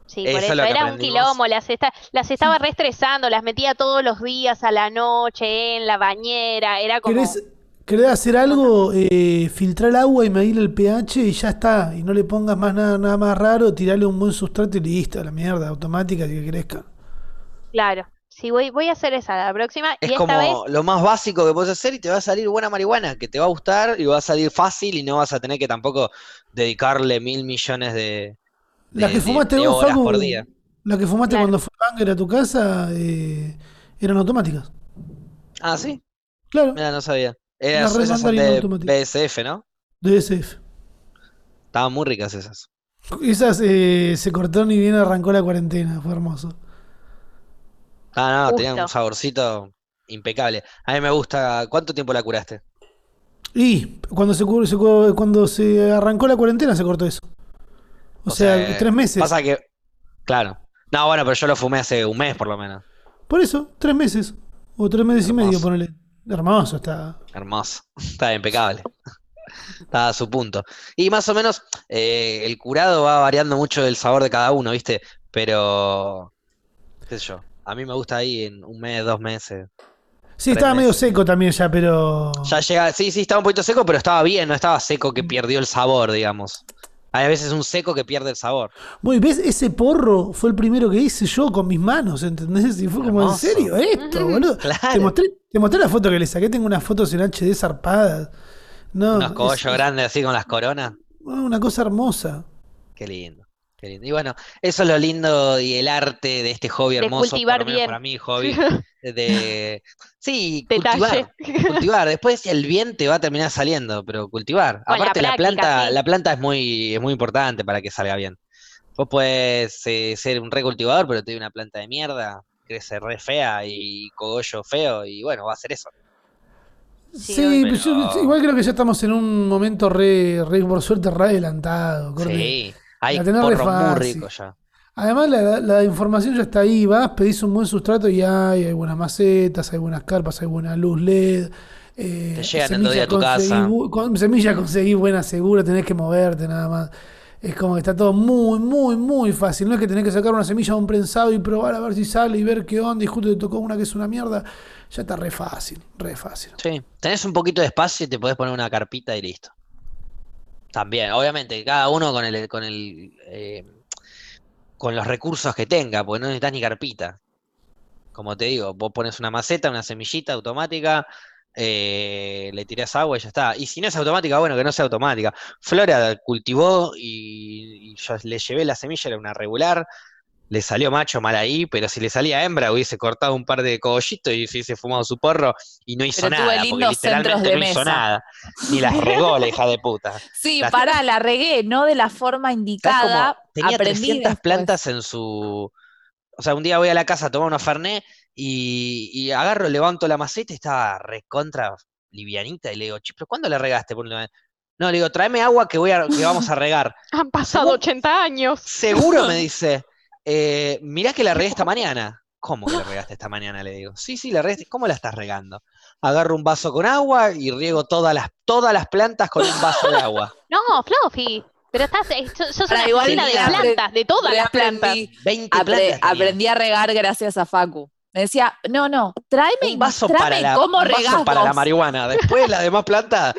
Sí, Eso por es eso era un quilombo, las, esta- las estaba reestresando, las metía todos los días a la noche en la bañera, era como... ¿Querés, querés hacer algo? Eh, filtrar el agua y medir el pH y ya está. Y no le pongas más nada, nada más raro, tirarle un buen sustrato y listo, a la mierda, automática que crezca. Claro, sí, voy, voy a hacer esa la próxima Es y esta como vez, lo más básico que puedes hacer y te va a salir buena marihuana, que te va a gustar y va a salir fácil y no vas a tener que tampoco dedicarle mil millones de, La de- que de- fumaste de vos, horas por día. la que fumaste Claro. cuando fue Banger a tu casa, eh, eran automáticas. Ah, sí, Claro, mira, no sabía. Era- Red esas de. BSF, ¿no? DSF. Estaban muy ricas esas. Esas eh, se cortaron y bien arrancó la cuarentena, fue hermoso. Ah, no, tenían un saborcito impecable. A mí me gusta. ¿Cuánto tiempo la curaste? Y cuando se, se cu- cuando se arrancó la cuarentena se cortó eso. O, O sea, sea, tres meses. Pasa que. Claro. No, bueno, pero yo lo fumé hace un mes por lo menos. Por eso, tres meses. O tres meses y medio, ponele. Hermoso está. Hermoso. Está impecable. Está a su punto. Y más o menos, eh, el curado va variando mucho el sabor de cada uno, ¿viste? Pero. ¿Qué sé yo? A mí me gusta ahí en un mes, dos meses. Sí, estaba medio seco también ya, pero. Ya llega. Sí, sí, estaba un poquito seco, pero estaba bien, no estaba seco que perdió el sabor, digamos. Hay veces un seco que pierde el sabor. Bueno, y ves, ese porro fue el primero que hice yo con mis manos, ¿entendés? Y fue como, ¿en serio esto, boludo? Te Claro. mostré, te mostré la foto que le saqué, tengo unas fotos en HD zarpadas. No, Unos cogollos es grandes así con las coronas. una cosa hermosa. Qué lindo, qué lindo. Y bueno, eso es lo lindo y el arte de este hobby De hermoso, cultivar por lo menos bien. para mí, hobby, de sí, Detalle. cultivar, cultivar. Después el bien te va a terminar saliendo, pero cultivar. Con Aparte la, práctica, planta, sí. la planta es muy, es muy importante para que salga bien. Vos puedes eh, ser un recultivador, pero te una planta de mierda, crece re fea y cogollo feo, y bueno, va a ser eso. Sí, Sí, pero yo- igual creo que ya estamos en un momento re, re por suerte, re adelantado. corte. Sí, hay porros muy ricos ya. Además, la, la información ya está ahí. Vas, pedís un buen sustrato y hay, hay buenas macetas, hay buenas carpas, hay buena luz LED. eh, Te llegan dos días a tu casa. Con semillas conseguís buena segura, tenés que moverte nada más. Es como que está todo muy, muy, muy fácil. No es que tenés que sacar una semilla de un prensado y probar a ver si sale y ver qué onda y justo te tocó una que es una mierda. Ya está re fácil, re fácil. Sí, tenés un poquito de espacio y te podés poner una carpita y listo. También, obviamente, cada uno con el, con el, eh, con los recursos que tenga, porque no necesitas ni carpita. Como te digo, vos pones una maceta, una semillita automática, eh, le tirás agua y ya está. Y si no es automática, bueno, que no sea automática. Flora cultivó y, y yo le llevé la semilla, era una regular. Le salió macho mal ahí, pero si le salía hembra hubiese cortado un par de cogollitos y se hubiese fumado su porro y no hizo Pero tuve nada, porque lindos centros literalmente de no hizo mesa. nada. Ni las regó la hija de puta. Sí, Las- pará, la regué, no de la forma ¿Sabes indicada. Tenía aprendí 300 después. plantas en su... O sea, un día voy a la casa a tomar unos fernet y, y agarro, levanto la maceta y estaba recontra livianita y le digo, pero ¿cuándo la regaste? por última vez?". No, le digo, tráeme agua que, voy a, que vamos a regar. Han pasado ¿Seguro? 80 años. Seguro me dice, eh, mirá que la regué esta mañana. ¿Cómo que la regaste esta mañana? Le digo. Sí, sí, la regaste. ¿Cómo la estás regando? Agarro un vaso con agua y riego todas las, todas las plantas con un vaso de agua. No, Fluffy. Pero estás, eh, sos una igual de tenía- plantas, de todas las plantas. Aprendí, 20 apre- plantas tenía. aprendí a regar gracias a Facu. Me decía, no, no, tráeme, Un vaso tráeme para la, cómo un vaso para la vos". marihuana. Después las demás plantas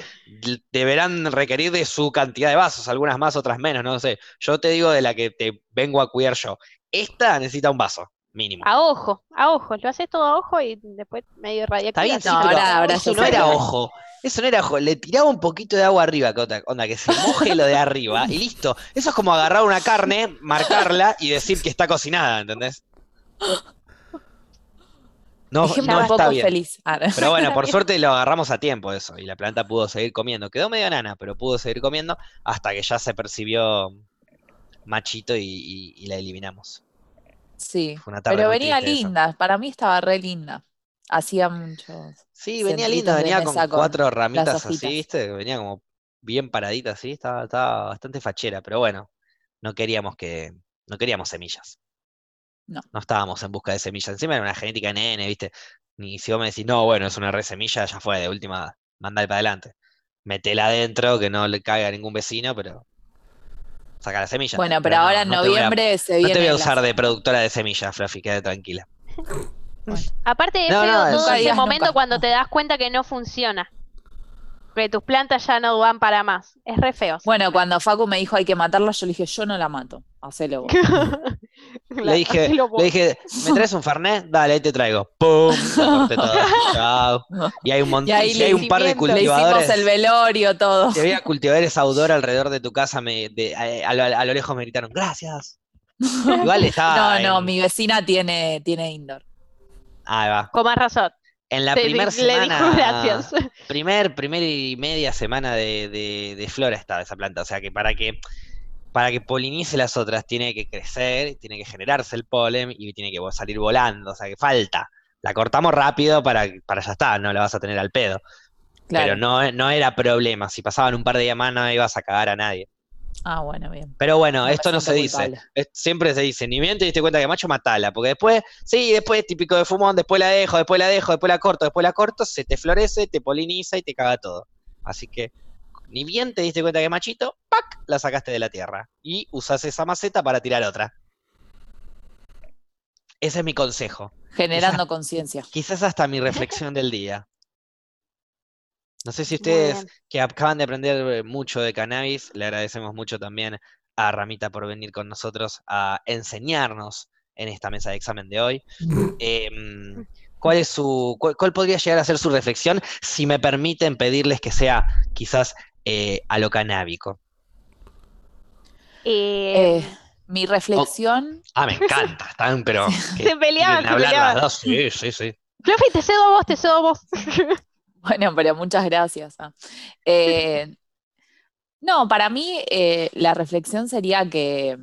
deberán requerir de su cantidad de vasos, algunas más, otras menos, no sé. Yo te digo de la que te vengo a cuidar yo. Esta necesita un vaso, mínimo. A ojo, a ojo. Lo haces todo a ojo y después medio Está radiactivo. bien, así. sí, No, pero ahora- ahora eso no era ojo. Eso no era ojo. Le tiraba un poquito de agua arriba, que otra- onda, que se moje lo de arriba y listo. Eso es como agarrar una carne, marcarla y decir que está cocinada, ¿entendés? No, no está bien. feliz. Ah. Pero bueno, por suerte lo agarramos a tiempo eso y la planta pudo seguir comiendo. Quedó medio nana, pero pudo seguir comiendo hasta que ya se percibió machito y, y- y la eliminamos. Sí, Fue una tarde pero venía linda, para mí estaba re linda. Hacía muchos. Sí, venía linda, venía con cuatro ramitas así. ¿viste? Venía como bien paradita así, estaba, estaba bastante fachera, pero bueno, no queríamos que, no queríamos semillas. No. No estábamos en busca de semillas. Encima era una genética nene, ¿viste? Ni si vos me decís, no, bueno, es una re semilla, ya fue, de última, mandale para adelante. Metela adentro, que no le caiga a ningún vecino, pero saca la semilla. Bueno, pero no, ahora en no a- noviembre se No viene te voy a la- usar de productora de semillas, Fluffy, quédate tranquila. Aparte es No, feo no, todo ese momento nunca. cuando te das cuenta que no funciona. Que tus plantas ya no van para más. Es re feo. Bueno, cuando Facu me dijo hay que matarla, yo le dije, yo no la mato, hacelo vos. Le dije, le dije, ¿me traes un Fernet? Dale, ahí te traigo. ¡Pum! Todo. Chao. Y hay un montón, Y ahí y le hay un par de hicimos Le hicimos cultivadores. el velorio, todo. Si había cultivadores outdoor alrededor de tu casa, me, de- a, a lo, a lo lejos me gritaron, gracias. Igual estaba. No, no, en- mi vecina tiene, tiene indoor. Ahí va. Con más razón. En la primera le dijo semana. gracias. Primer, primer y media semana de, de- de flora estaba esa planta. O sea que para que para que polinice las otras tiene que crecer, tiene que generarse el polen y tiene que salir volando. O sea que falta. La cortamos rápido para, para ya está, no la vas a tener al pedo. Claro. Pero no, no era problema. Si pasaban un par de días más no ibas a cagar a nadie. Ah, bueno, bien. Pero bueno, esto no se dice. Es- siempre se dice, ni bien te diste cuenta que macho, matala. Porque después, sí, después típico de fumón, después la dejo, después la dejo, después la corto, después la corto, se te florece, te poliniza y te caga todo. Así que, ni bien te diste cuenta que machito, ¡pac! la sacaste de la tierra. Y usas esa maceta para tirar otra. Ese es mi consejo. Generando conciencia. Quizás hasta mi reflexión del día. No sé si ustedes que acaban de aprender eh, mucho de cannabis, le agradecemos mucho también a Ramita por venir con nosotros a enseñarnos en esta mesa de examen de hoy. Em, ¿cuál es su, cuál, cuál podría llegar a ser su reflexión? Si me permiten pedirles que sea quizás eh, a lo canábico. Eh, Eh, mi reflexión, Ah, me encanta, están, pero que Se peleaban, se hablar las peleaban. dos, sí, sí, sí. Fluffy, te cedo a vos, te cedo a vos. bueno, pero muchas gracias. ah. Eh, no, para mí eh, la reflexión sería que,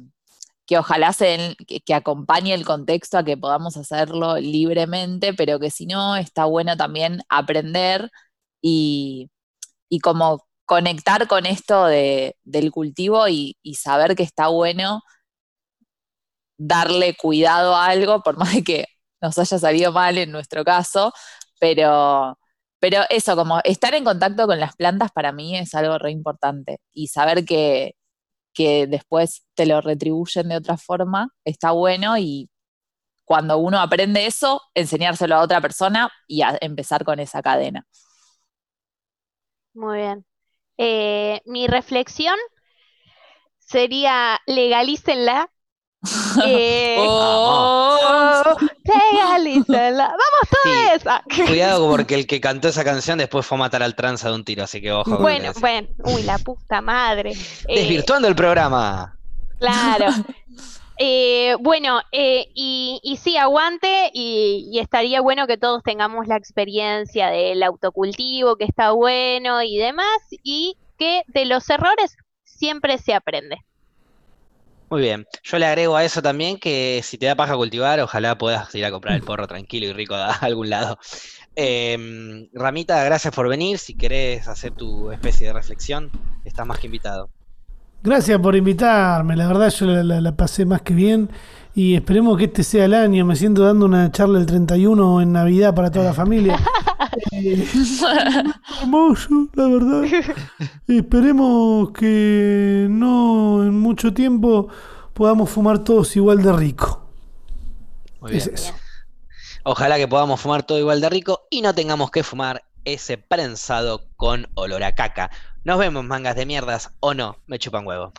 que ojalá se den- que, acompañe el contexto a que podamos hacerlo libremente, pero que si no, está bueno también aprender y, y como conectar con esto de- del cultivo y, y saber que está bueno darle cuidado a algo, por más de que nos haya salido mal en nuestro caso, pero, pero eso, como estar en contacto con las plantas para mí es algo re importante y saber que, que después te lo retribuyen de otra forma está bueno y cuando uno aprende eso, enseñárselo a otra persona y a empezar con esa cadena. Muy bien. Eh, mi reflexión sería legalícenla. Eh, Oh. Legalícenla. ¡Vamos Sí, todos! cuidado porque el que cantó esa canción después fue a matar al tranza de un tiro, así que ojo. Bueno, bueno. Uy, la puta madre. Eh, Desvirtuando el programa. Claro. Eh, bueno, eh, y, y sí, aguante y, y estaría bueno que todos tengamos la experiencia del autocultivo, que está bueno y demás, y que de los errores siempre se aprende. Muy bien. Yo le agrego a eso también que si te da paja cultivar, ojalá puedas ir a comprar el porro tranquilo y rico a algún lado. Em, Ramita, gracias por venir. Si querés hacer tu especie de reflexión, estás más que invitado. Gracias por invitarme, la verdad yo la, la- la pasé más que bien y esperemos que este sea el año. Me siento dando una charla el 31 en Navidad para toda la familia. Eh, hermoso, la verdad. Esperemos que no en mucho tiempo podamos fumar todos igual de rico. Muy bien. Es eso. Ojalá que podamos fumar todo igual de rico y no tengamos que fumar ese prensado con olor a caca. Nos vemos, mangas de mierdas, o no, me chupan huevo.